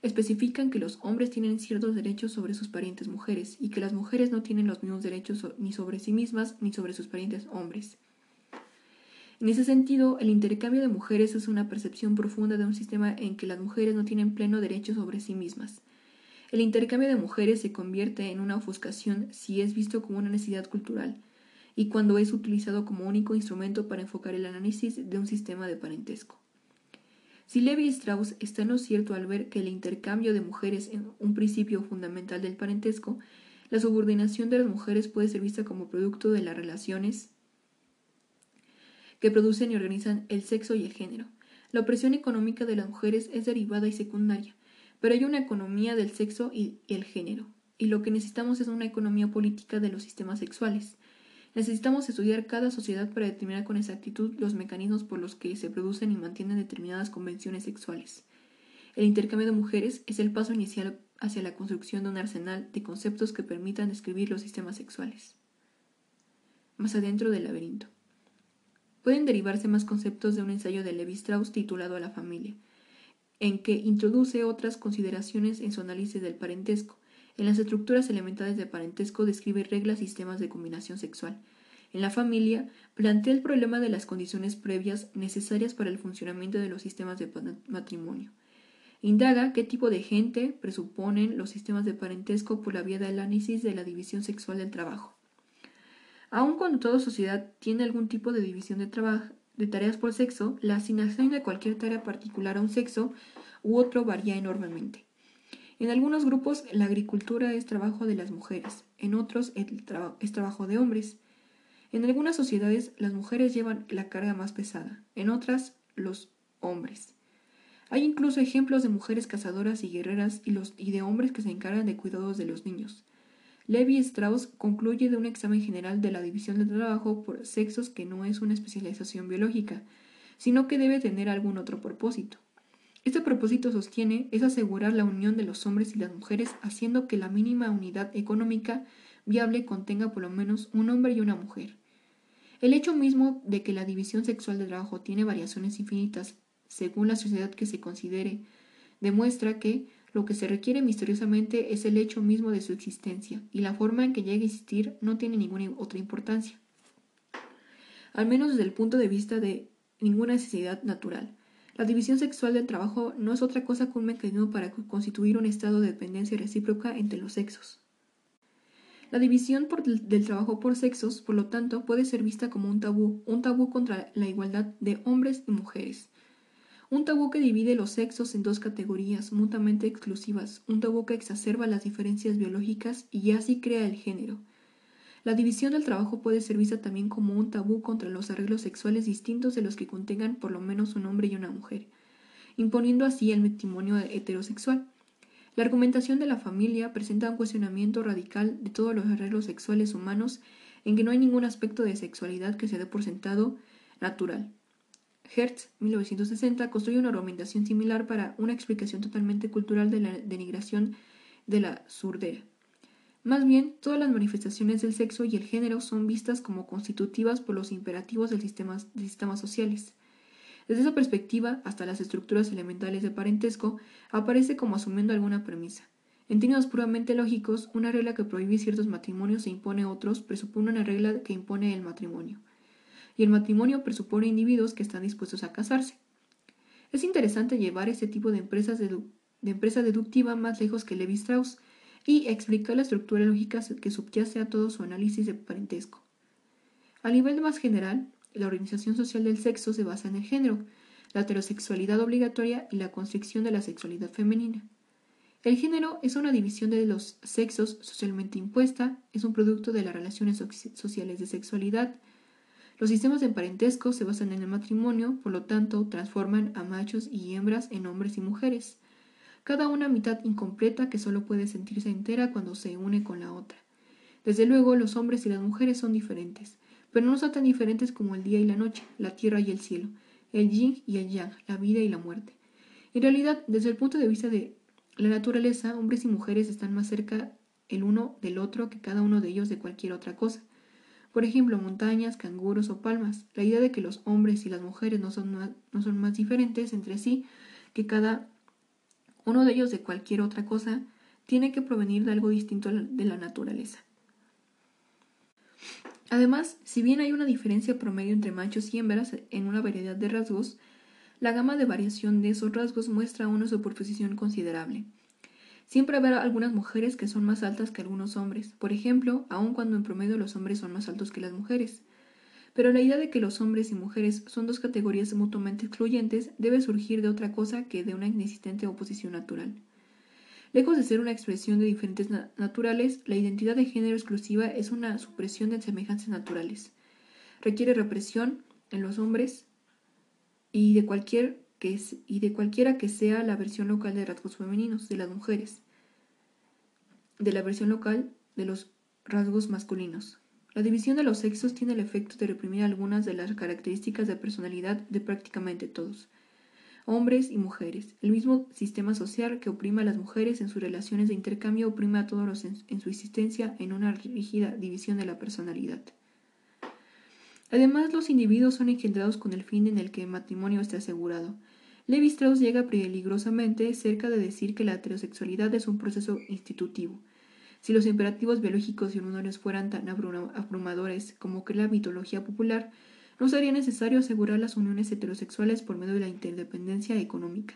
especifican que los hombres tienen ciertos derechos sobre sus parientes mujeres y que las mujeres no tienen los mismos derechos ni sobre sí mismas ni sobre sus parientes hombres. En ese sentido, el intercambio de mujeres es una percepción profunda de un sistema en que las mujeres no tienen pleno derecho sobre sí mismas. El intercambio de mujeres se convierte en una ofuscación si es visto como una necesidad cultural y cuando es utilizado como único instrumento para enfocar el análisis de un sistema de parentesco. Si Levi Strauss está en lo cierto al ver que el intercambio de mujeres es un principio fundamental del parentesco, la subordinación de las mujeres puede ser vista como producto de las relaciones que producen y organizan el sexo y el género. La opresión económica de las mujeres es derivada y secundaria, pero hay una economía del sexo y el género, y lo que necesitamos es una economía política de los sistemas sexuales. Necesitamos estudiar cada sociedad para determinar con exactitud los mecanismos por los que se producen y mantienen determinadas convenciones sexuales. El intercambio de mujeres es el paso inicial hacia la construcción de un arsenal de conceptos que permitan describir los sistemas sexuales. Más adentro del laberinto. Pueden derivarse más conceptos de un ensayo de Levi Strauss titulado la familia, en que introduce otras consideraciones en su análisis del parentesco. En las estructuras elementales de parentesco describe reglas y sistemas de combinación sexual. En la familia plantea el problema de las condiciones previas necesarias para el funcionamiento de los sistemas de matrimonio. Indaga qué tipo de gente presuponen los sistemas de parentesco por la vía del análisis de la división sexual del trabajo. Aun cuando toda sociedad tiene algún tipo de división de, de tareas por sexo, la asignación de cualquier tarea particular a un sexo u otro varía enormemente. En algunos grupos la agricultura es trabajo de las mujeres, en otros es trabajo de hombres. En algunas sociedades las mujeres llevan la carga más pesada, en otras los hombres. Hay incluso ejemplos de mujeres cazadoras y guerreras y, y de hombres que se encargan de cuidados de los niños. Levi Strauss concluye de un examen general de la división del trabajo por sexos que no es una especialización biológica, sino que debe tener algún otro propósito. Este propósito sostiene es asegurar la unión de los hombres y las mujeres haciendo que la mínima unidad económica viable contenga por lo menos un hombre y una mujer. El hecho mismo de que la división sexual del trabajo tiene variaciones infinitas según la sociedad que se considere demuestra que lo que se requiere misteriosamente es el hecho mismo de su existencia, y la forma en que llegue a existir no tiene ninguna otra importancia, al menos desde el punto de vista de ninguna necesidad natural. La división sexual del trabajo no es otra cosa que un mecanismo para constituir un estado de dependencia recíproca entre los sexos. La división del trabajo por sexos, por lo tanto, puede ser vista como un tabú, un tabú contra la igualdad de hombres y mujeres, un tabú que divide los sexos en dos categorías mutuamente exclusivas, un tabú que exacerba las diferencias biológicas y así crea el género. La división del trabajo puede ser vista también como un tabú contra los arreglos sexuales distintos de los que contengan por lo menos un hombre y una mujer, imponiendo así el matrimonio heterosexual. La argumentación de la familia presenta un cuestionamiento radical de todos los arreglos sexuales humanos en que no hay ningún aspecto de sexualidad que se dé por sentado natural. Hertz, 1960, construye una argumentación similar para una explicación totalmente cultural de la denigración de la surdera. Más bien, todas las manifestaciones del sexo y el género son vistas como constitutivas por los imperativos del sistema, de sistemas sociales. Desde esa perspectiva, hasta las estructuras elementales de parentesco aparece como asumiendo alguna premisa. En términos puramente lógicos, una regla que prohíbe ciertos matrimonios e impone otros presupone una regla que impone el matrimonio y el matrimonio presupone individuos que están dispuestos a casarse. Es interesante llevar este tipo de, empresas de empresa deductiva más lejos que Levi Strauss y explicar la estructura lógica que subyace a todo su análisis de parentesco. A nivel más general, la organización social del sexo se basa en el género, la heterosexualidad obligatoria y la constricción de la sexualidad femenina. El género es una división de los sexos socialmente impuesta, es un producto de las relaciones sociales de sexualidad, los sistemas de parentesco se basan en el matrimonio, por lo tanto, transforman a machos y hembras en hombres y mujeres. Cada una mitad incompleta que solo puede sentirse entera cuando se une con la otra. Desde luego, los hombres y las mujeres son diferentes, pero no son tan diferentes como el día y la noche, la tierra y el cielo, el yin y el yang, la vida y la muerte. En realidad, desde el punto de vista de la naturaleza, hombres y mujeres están más cerca el uno del otro que cada uno de ellos de cualquier otra cosa. Por ejemplo, montañas, canguros o palmas. La idea de que los hombres y las mujeres no son más, no son más diferentes entre sí que cada uno de ellos de cualquier otra cosa tiene que provenir de algo distinto de la naturaleza. Además, si bien hay una diferencia promedio entre machos y hembras en una variedad de rasgos, la gama de variación de esos rasgos muestra una superposición considerable. Siempre habrá algunas mujeres que son más altas que algunos hombres, por ejemplo, aun cuando en promedio los hombres son más altos que las mujeres. Pero la idea de que los hombres y mujeres son dos categorías mutuamente excluyentes debe surgir de otra cosa que de una inexistente oposición natural. Lejos de ser una expresión de diferentes naturales, la identidad de género exclusiva es una supresión de semejanzas naturales. Requiere represión en los hombres y de, cualquier que y de cualquiera que sea la versión local de rasgos femeninos de las mujeres, de la versión local de los rasgos masculinos. La división de los sexos tiene el efecto de reprimir algunas de las características de personalidad de prácticamente todos hombres y mujeres. El mismo sistema social que oprime a las mujeres en sus relaciones de intercambio oprime a todos los en, su existencia en una rígida división de la personalidad. Además, los individuos son engendrados con el fin en el que el matrimonio esté asegurado. Levi Strauss llega peligrosamente cerca de decir que la heterosexualidad es un proceso institutivo. Si los imperativos biológicos y hormonales fueran tan abrumadores como cree la mitología popular, no sería necesario asegurar las uniones heterosexuales por medio de la interdependencia económica.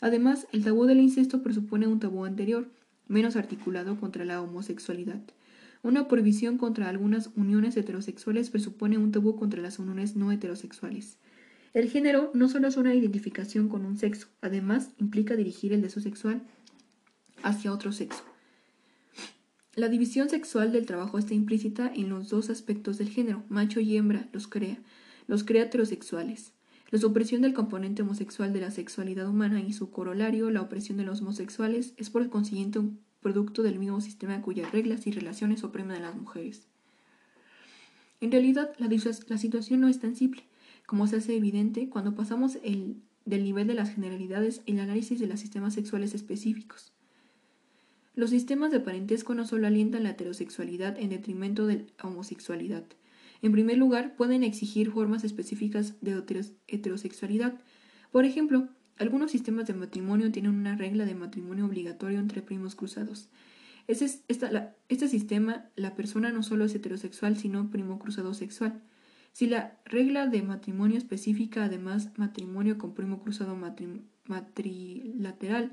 Además, el tabú del incesto presupone un tabú anterior, menos articulado contra la homosexualidad. Una prohibición contra algunas uniones heterosexuales presupone un tabú contra las uniones no heterosexuales. El género no solo es una identificación con un sexo, además implica dirigir el deseo sexual hacia otro sexo. La división sexual del trabajo está implícita en los dos aspectos del género, macho y hembra, los crea, los crea heterosexuales. La supresión del componente homosexual de la sexualidad humana y su corolario, la opresión de los homosexuales, es por consiguiente un producto del mismo sistema cuyas reglas y relaciones oprimen a las mujeres. En realidad, la, situación no es tan simple, como se hace evidente cuando pasamos el, del nivel de las generalidades el análisis de los sistemas sexuales específicos. Los sistemas de parentesco no solo alientan la heterosexualidad en detrimento de la homosexualidad. En primer lugar, pueden exigir formas específicas de heterosexualidad. Por ejemplo, algunos sistemas de matrimonio tienen una regla de matrimonio obligatorio entre primos cruzados. este sistema, la persona no solo es heterosexual, sino primo cruzado sexual. Si la regla de matrimonio específica, además matrimonio con primo cruzado matrilateral,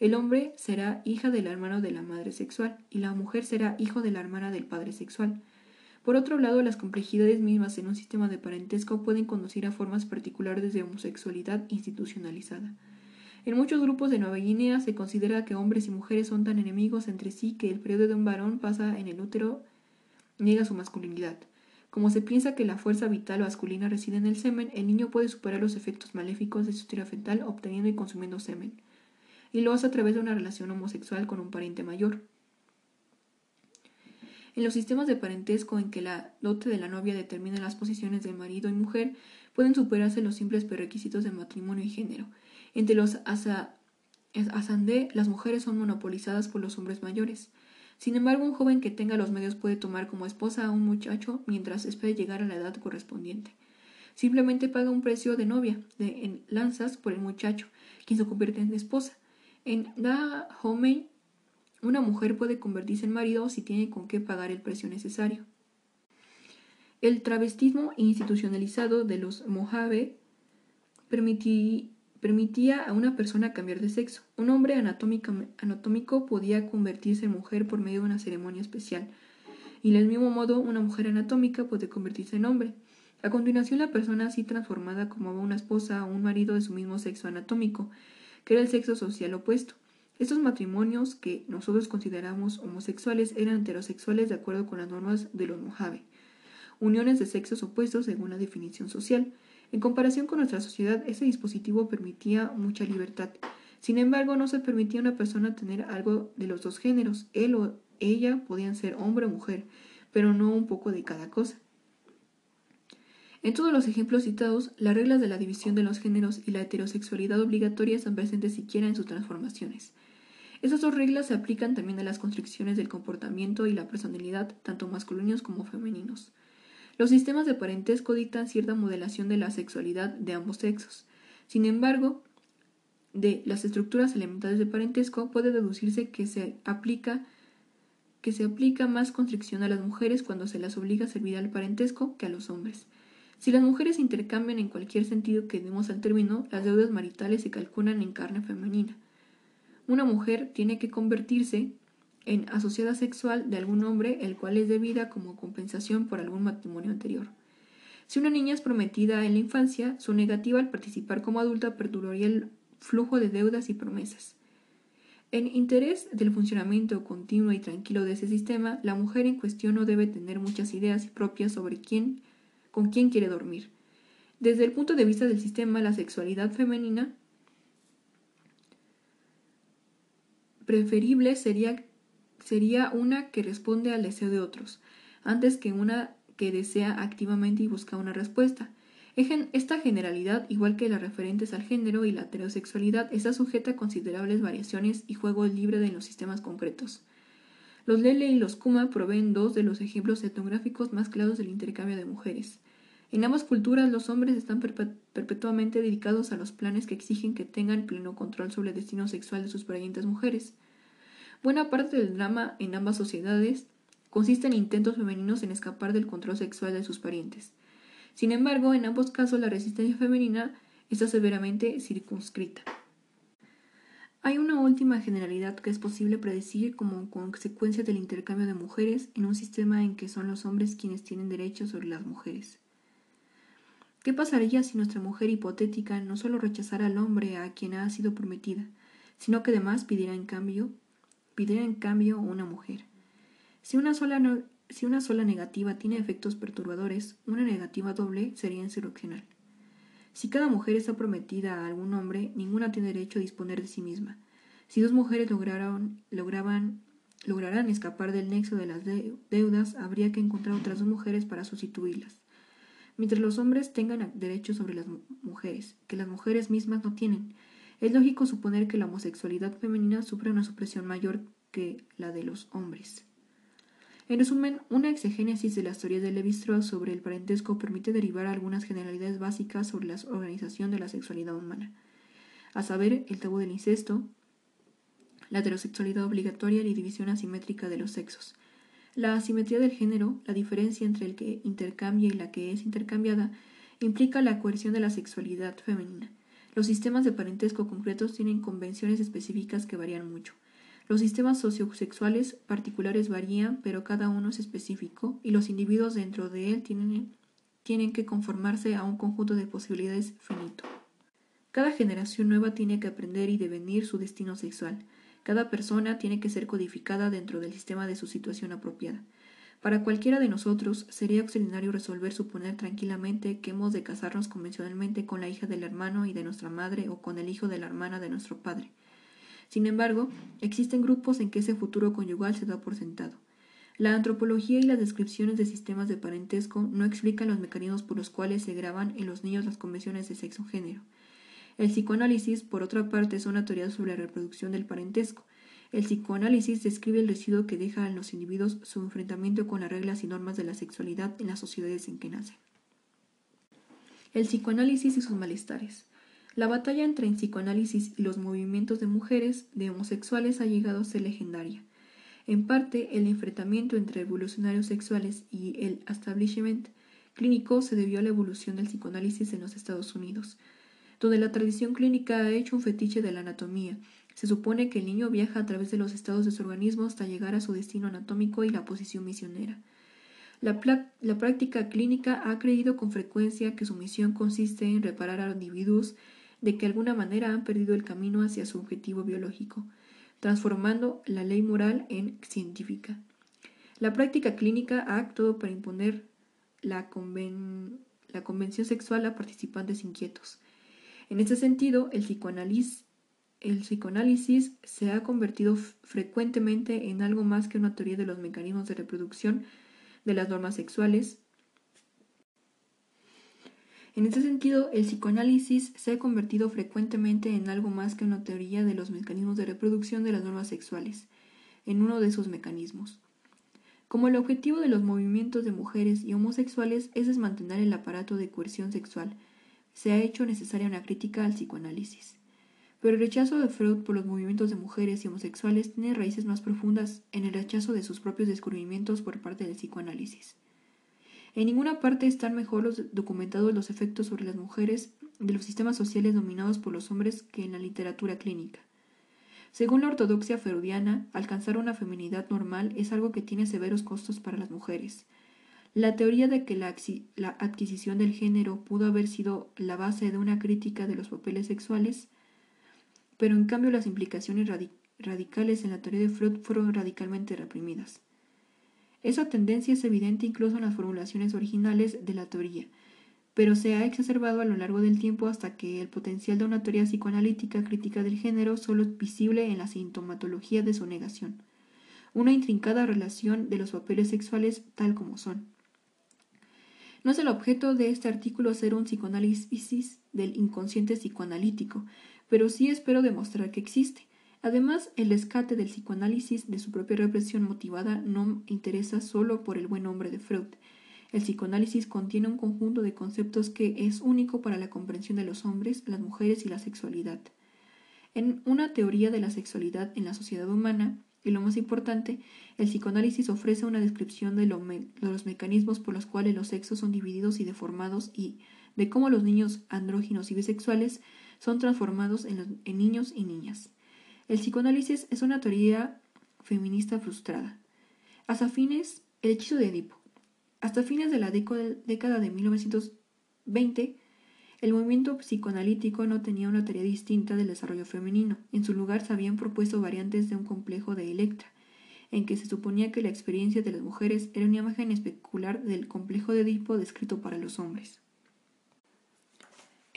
el hombre será hija del hermano de la madre sexual y la mujer será hijo de la hermana del padre sexual. Por otro lado, las complejidades mismas en un sistema de parentesco pueden conducir a formas particulares de homosexualidad institucionalizada. En muchos grupos de Nueva Guinea se considera que hombres y mujeres son tan enemigos entre sí que el periodo de un varón pasa en el útero niega su masculinidad. Como se piensa que la fuerza vital masculina reside en el semen, el niño puede superar los efectos maléficos de su tira fetal obteniendo y consumiendo semen y lo hace a través de una relación homosexual con un pariente mayor. En los sistemas de parentesco en que la dote de la novia determina las posiciones de marido y mujer, pueden superarse los simples prerequisitos de matrimonio y género. Entre los asandé, las mujeres son monopolizadas por los hombres mayores. Sin embargo, un joven que tenga los medios puede tomar como esposa a un muchacho mientras espera llegar a la edad correspondiente. Simplemente paga un precio de novia, de lanzas, por el muchacho, quien se convierte en esposa. En Dahomey, una mujer puede convertirse en marido si tiene con qué pagar el precio necesario. El travestismo institucionalizado de los Mojave permitía a una persona cambiar de sexo. Un hombre anatómico podía convertirse en mujer por medio de una ceremonia especial, y del mismo modo una mujer anatómica puede convertirse en hombre. A continuación, la persona así transformada como una esposa o un marido de su mismo sexo anatómico que era el sexo social opuesto. Estos matrimonios que nosotros consideramos homosexuales eran heterosexuales de acuerdo con las normas de los Mojave, uniones de sexos opuestos según la definición social. En comparación con nuestra sociedad, ese dispositivo permitía mucha libertad. Sin embargo, no se permitía a una persona tener algo de los dos géneros. Él o ella podían ser hombre o mujer, pero no un poco de cada cosa. En todos los ejemplos citados, las reglas de la división de los géneros y la heterosexualidad obligatoria están presentes siquiera en sus transformaciones. Esas dos reglas se aplican también a las constricciones del comportamiento y la personalidad, tanto masculinos como femeninos. Los sistemas de parentesco dictan cierta modelación de la sexualidad de ambos sexos. Sin embargo, de las estructuras elementales de parentesco puede deducirse que se aplica que se aplica más constricción a las mujeres cuando se las obliga a servir al parentesco que a los hombres. Si las mujeres intercambian en cualquier sentido que demos al término, las deudas maritales se calculan en carne femenina. Una mujer tiene que convertirse en asociada sexual de algún hombre el cual es debida como compensación por algún matrimonio anterior. Si una niña es prometida en la infancia, su negativa al participar como adulta perduraría el flujo de deudas y promesas. En interés del funcionamiento continuo y tranquilo de ese sistema, la mujer en cuestión no debe tener muchas ideas propias sobre quién, con quién quiere dormir. Desde el punto de vista del sistema, la sexualidad femenina preferible sería sería una que responde al deseo de otros, antes que una que desea activamente y busca una respuesta. Esta generalidad, igual que las referentes al género y la heterosexualidad, está sujeta a considerables variaciones y juego libre de los sistemas concretos. Los Lele y los Kuma proveen dos de los ejemplos etnográficos más claros del intercambio de mujeres. En ambas culturas los hombres están perpetuamente dedicados a los planes que exigen que tengan pleno control sobre el destino sexual de sus parientes mujeres. Buena parte del drama en ambas sociedades consiste en intentos femeninos en escapar del control sexual de sus parientes. Sin embargo, en ambos casos la resistencia femenina está severamente circunscrita. Hay una última generalidad que es posible predecir como consecuencia del intercambio de mujeres en un sistema en que son los hombres quienes tienen derechos sobre las mujeres. ¿Qué pasaría si nuestra mujer hipotética no solo rechazara al hombre a quien ha sido prometida, sino que además pidiera en cambio pidiera en cambio una mujer. Si una, sola si una sola negativa tiene efectos perturbadores, una negativa doble sería insurreccional. Si cada mujer está prometida a algún hombre, ninguna tiene derecho a disponer de sí misma. Si dos mujeres lograban, lograrán escapar del nexo de las deudas, habría que encontrar otras dos mujeres para sustituirlas. Mientras los hombres tengan derechos sobre las mujeres, que las mujeres mismas no tienen, es lógico suponer que la homosexualidad femenina sufre una supresión mayor que la de los hombres. En resumen, una exegénesis de las teorías de Levi-Strauss sobre el parentesco permite derivar algunas generalidades básicas sobre la organización de la sexualidad humana, a saber, el tabú del incesto, la heterosexualidad obligatoria y división asimétrica de los sexos, la asimetría del género, la diferencia entre el que intercambia y la que es intercambiada, implica la coerción de la sexualidad femenina. Los sistemas de parentesco concretos tienen convenciones específicas que varían mucho. Los sistemas sociosexuales particulares varían, pero cada uno es específico y los individuos dentro de él tienen, tienen que conformarse a un conjunto de posibilidades finito. Cada generación nueva tiene que aprender y devenir su destino sexual. Cada persona tiene que ser codificada dentro del sistema de su situación apropiada. Para cualquiera de nosotros sería extraordinario resolver suponer tranquilamente que hemos de casarnos convencionalmente con la hija del hermano y de nuestra madre o con el hijo de la hermana de nuestro padre. Sin embargo, existen grupos en que ese futuro conyugal se da por sentado. La antropología y las descripciones de sistemas de parentesco no explican los mecanismos por los cuales se graban en los niños las convenciones de sexo-género. El psicoanálisis, por otra parte, es una teoría sobre la reproducción del parentesco, el psicoanálisis describe el residuo que deja en los individuos su enfrentamiento con las reglas y normas de la sexualidad en las sociedades en que nacen. El psicoanálisis y sus malestares. La batalla entre el psicoanálisis y los movimientos de mujeres de homosexuales ha llegado a ser legendaria. En parte, el enfrentamiento entre evolucionarios sexuales y el establishment clínico se debió a la evolución del psicoanálisis en los Estados Unidos, donde la tradición clínica ha hecho un fetiche de la anatomía se supone que el niño viaja a través de los estados de su organismo hasta llegar a su destino anatómico y la posición misionera. La, la, práctica clínica ha creído con frecuencia que su misión consiste en reparar a individuos de que alguna manera han perdido el camino hacia su objetivo biológico, transformando la ley moral en científica. La práctica clínica ha actuado para imponer la, la convención sexual a participantes inquietos. En este sentido, el psicoanálisis el psicoanálisis se ha convertido frecuentemente en algo más que una teoría de los mecanismos de reproducción de las normas sexuales. En este sentido, el psicoanálisis se ha convertido frecuentemente en algo más que una teoría de los mecanismos de reproducción de las normas sexuales, en uno de sus mecanismos. Como el objetivo de los movimientos de mujeres y homosexuales es desmantelar el aparato de coerción sexual, se ha hecho necesaria una crítica al psicoanálisis. Pero el rechazo de Freud por los movimientos de mujeres y homosexuales tiene raíces más profundas en el rechazo de sus propios descubrimientos por parte del psicoanálisis. En ninguna parte están mejor documentados los efectos sobre las mujeres de los sistemas sociales dominados por los hombres que en la literatura clínica. Según la ortodoxia freudiana, alcanzar una feminidad normal es algo que tiene severos costos para las mujeres. La teoría de que la, adquisición del género pudo haber sido la base de una crítica de los papeles sexuales pero en cambio las implicaciones radicales en la teoría de Freud fueron radicalmente reprimidas. Esa tendencia es evidente incluso en las formulaciones originales de la teoría, pero se ha exacerbado a lo largo del tiempo hasta que el potencial de una teoría psicoanalítica crítica del género solo es visible en la sintomatología de su negación, una intrincada relación de los papeles sexuales tal como son. No es el objeto de este artículo hacer un psicoanálisis del inconsciente psicoanalítico, pero sí espero demostrar que existe. Además, el rescate del psicoanálisis de su propia represión motivada no interesa solo por el buen nombre de Freud. El psicoanálisis contiene un conjunto de conceptos que es único para la comprensión de los hombres, las mujeres y la sexualidad. En una teoría de la sexualidad en la sociedad humana, y lo más importante, el psicoanálisis ofrece una descripción de, los mecanismos por los cuales los sexos son divididos y deformados y de cómo los niños andróginos y bisexuales son transformados en, niños y niñas. El psicoanálisis es una teoría feminista frustrada. Hasta fines, el hechizo de Edipo. Hasta fines de la década de 1920, el movimiento psicoanalítico no tenía una teoría distinta del desarrollo femenino. En su lugar se habían propuesto variantes de un complejo de Electra, en que se suponía que la experiencia de las mujeres era una imagen especular del complejo de Edipo descrito para los hombres.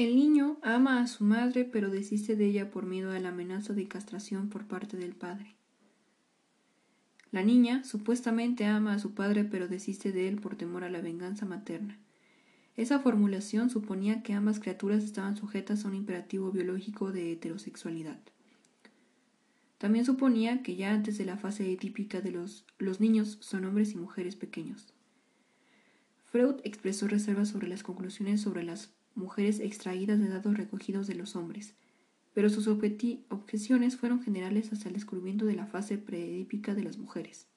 El niño ama a su madre pero desiste de ella por miedo a la amenaza de castración por parte del padre. La niña supuestamente ama a su padre pero desiste de él por temor a la venganza materna. Esa formulación suponía que ambas criaturas estaban sujetas a un imperativo biológico de heterosexualidad. También suponía que ya antes de la fase típica de los, los niños son hombres y mujeres pequeños. Freud expresó reservas sobre las conclusiones sobre las mujeres extraídas de datos recogidos de los hombres, pero sus objeciones fueron generales hasta el descubrimiento de la fase preedípica de las mujeres.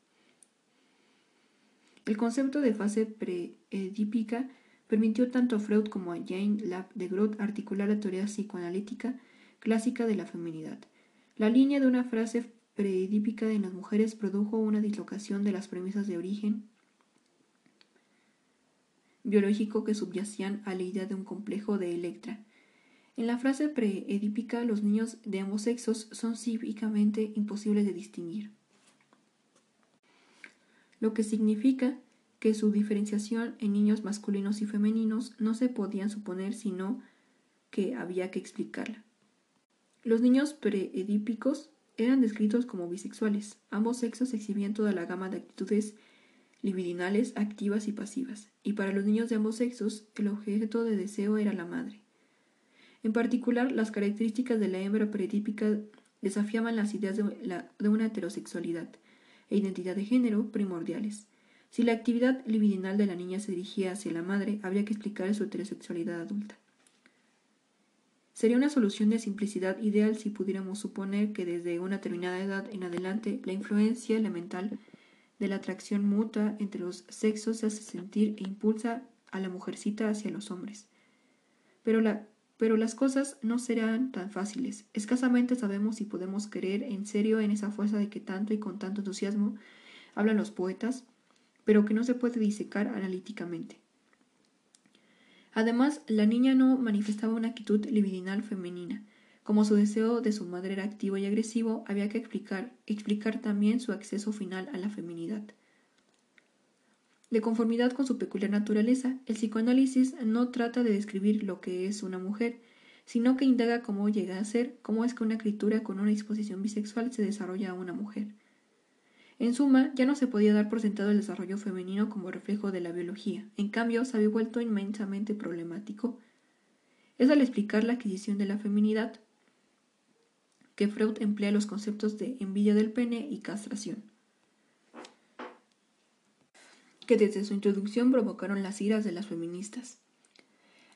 El concepto de fase preedípica permitió tanto a Freud como a Jane Lab de Groot articular la teoría psicoanalítica clásica de la feminidad. La línea de una frase preedípica en las mujeres produjo una dislocación de las premisas de origen biológico que subyacían a la idea de un complejo de Electra. En la frase preedípica, los niños de ambos sexos son psíquicamente imposibles de distinguir, lo que significa que su diferenciación en niños masculinos y femeninos no se podían suponer sino que había que explicarla. Los niños preedípicos eran descritos como bisexuales. Ambos sexos exhibían toda la gama de actitudes libidinales activas y pasivas, y para los niños de ambos sexos el objeto de deseo era la madre. En particular, las características de la hembra pretípica desafiaban las ideas de, una heterosexualidad e identidad de género primordiales. Si la actividad libidinal de la niña se dirigía hacia la madre, habría que explicar su heterosexualidad adulta. Sería una solución de simplicidad ideal si pudiéramos suponer que desde una determinada edad en adelante la influencia elemental de la atracción mutua entre los sexos se hace sentir e impulsa a la mujercita hacia los hombres. Pero, la, pero las cosas no serán tan fáciles. Escasamente sabemos si podemos creer en serio en esa fuerza de que tanto y con tanto entusiasmo hablan los poetas, pero que no se puede disecar analíticamente. Además, la niña no manifestaba una actitud libidinal femenina, como su deseo de su madre era activo y agresivo, había que explicar, explicar también su acceso final a la feminidad. De conformidad con su peculiar naturaleza, el psicoanálisis no trata de describir lo que es una mujer, sino que indaga cómo llega a ser, cómo es que una criatura con una disposición bisexual se desarrolla a una mujer. En suma, ya no se podía dar por sentado el desarrollo femenino como reflejo de la biología, en cambio se había vuelto inmensamente problemático. Es al explicar la adquisición de la feminidad que Freud emplea los conceptos de envidia del pene y castración, que desde su introducción provocaron las iras de las feministas.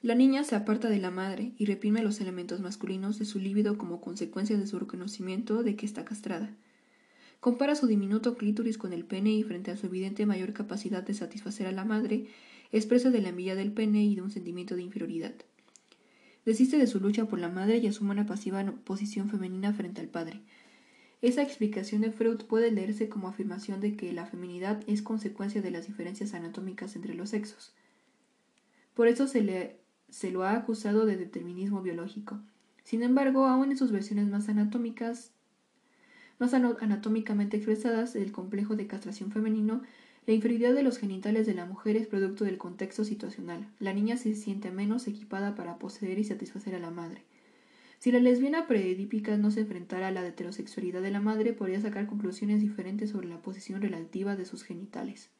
La niña se aparta de la madre y reprime los elementos masculinos de su líbido como consecuencia de su reconocimiento de que está castrada. Compara su diminuto clítoris con el pene y frente a su evidente mayor capacidad de satisfacer a la madre, expresa de la envidia del pene y de un sentimiento de inferioridad. Desiste de su lucha por la madre y asume una pasiva posición femenina frente al padre. Esa explicación de Freud puede leerse como afirmación de que la feminidad es consecuencia de las diferencias anatómicas entre los sexos. Por eso se le se lo ha acusado de determinismo biológico. Sin embargo, aún en sus versiones más anatómicas, más anatómicamente expresadas, el complejo de castración femenino, la inferioridad de los genitales de la mujer es producto del contexto situacional. La niña se siente menos equipada para poseer y satisfacer a la madre. Si la lesbiana preedípica no se enfrentara a la heterosexualidad de la madre, podría sacar conclusiones diferentes sobre la posición relativa de sus genitales.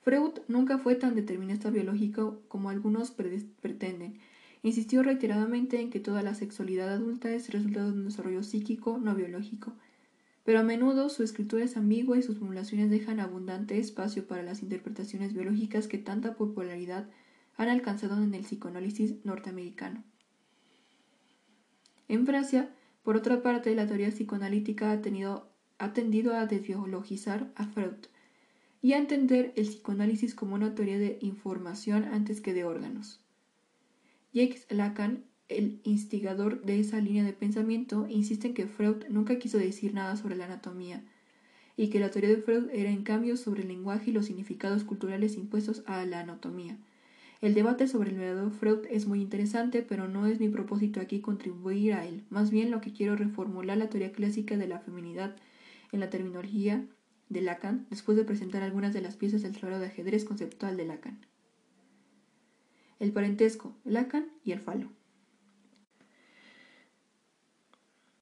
Freud nunca fue tan determinista biológico como algunos pretenden. Insistió reiteradamente en que toda la sexualidad adulta es resultado de un desarrollo psíquico, no biológico. Pero a menudo su escritura es ambigua y sus formulaciones dejan abundante espacio para las interpretaciones biológicas que tanta popularidad han alcanzado en el psicoanálisis norteamericano. En Francia, por otra parte, la teoría psicoanalítica ha, tenido, ha tendido a desbiologizar a Freud, y a entender el psicoanálisis como una teoría de información antes que de órganos. Jacques Lacan, el instigador de esa línea de pensamiento, insiste en que Freud nunca quiso decir nada sobre la anatomía, y que la teoría de Freud era en cambio sobre el lenguaje y los significados culturales impuestos a la anatomía. El debate sobre el verdadero Freud es muy interesante, pero no es mi propósito aquí contribuir a él. Más bien lo que quiero reformular la teoría clásica de la feminidad en la terminología de Lacan después de presentar algunas de las piezas del tablero de ajedrez conceptual de Lacan. El parentesco, Lacan y el falo.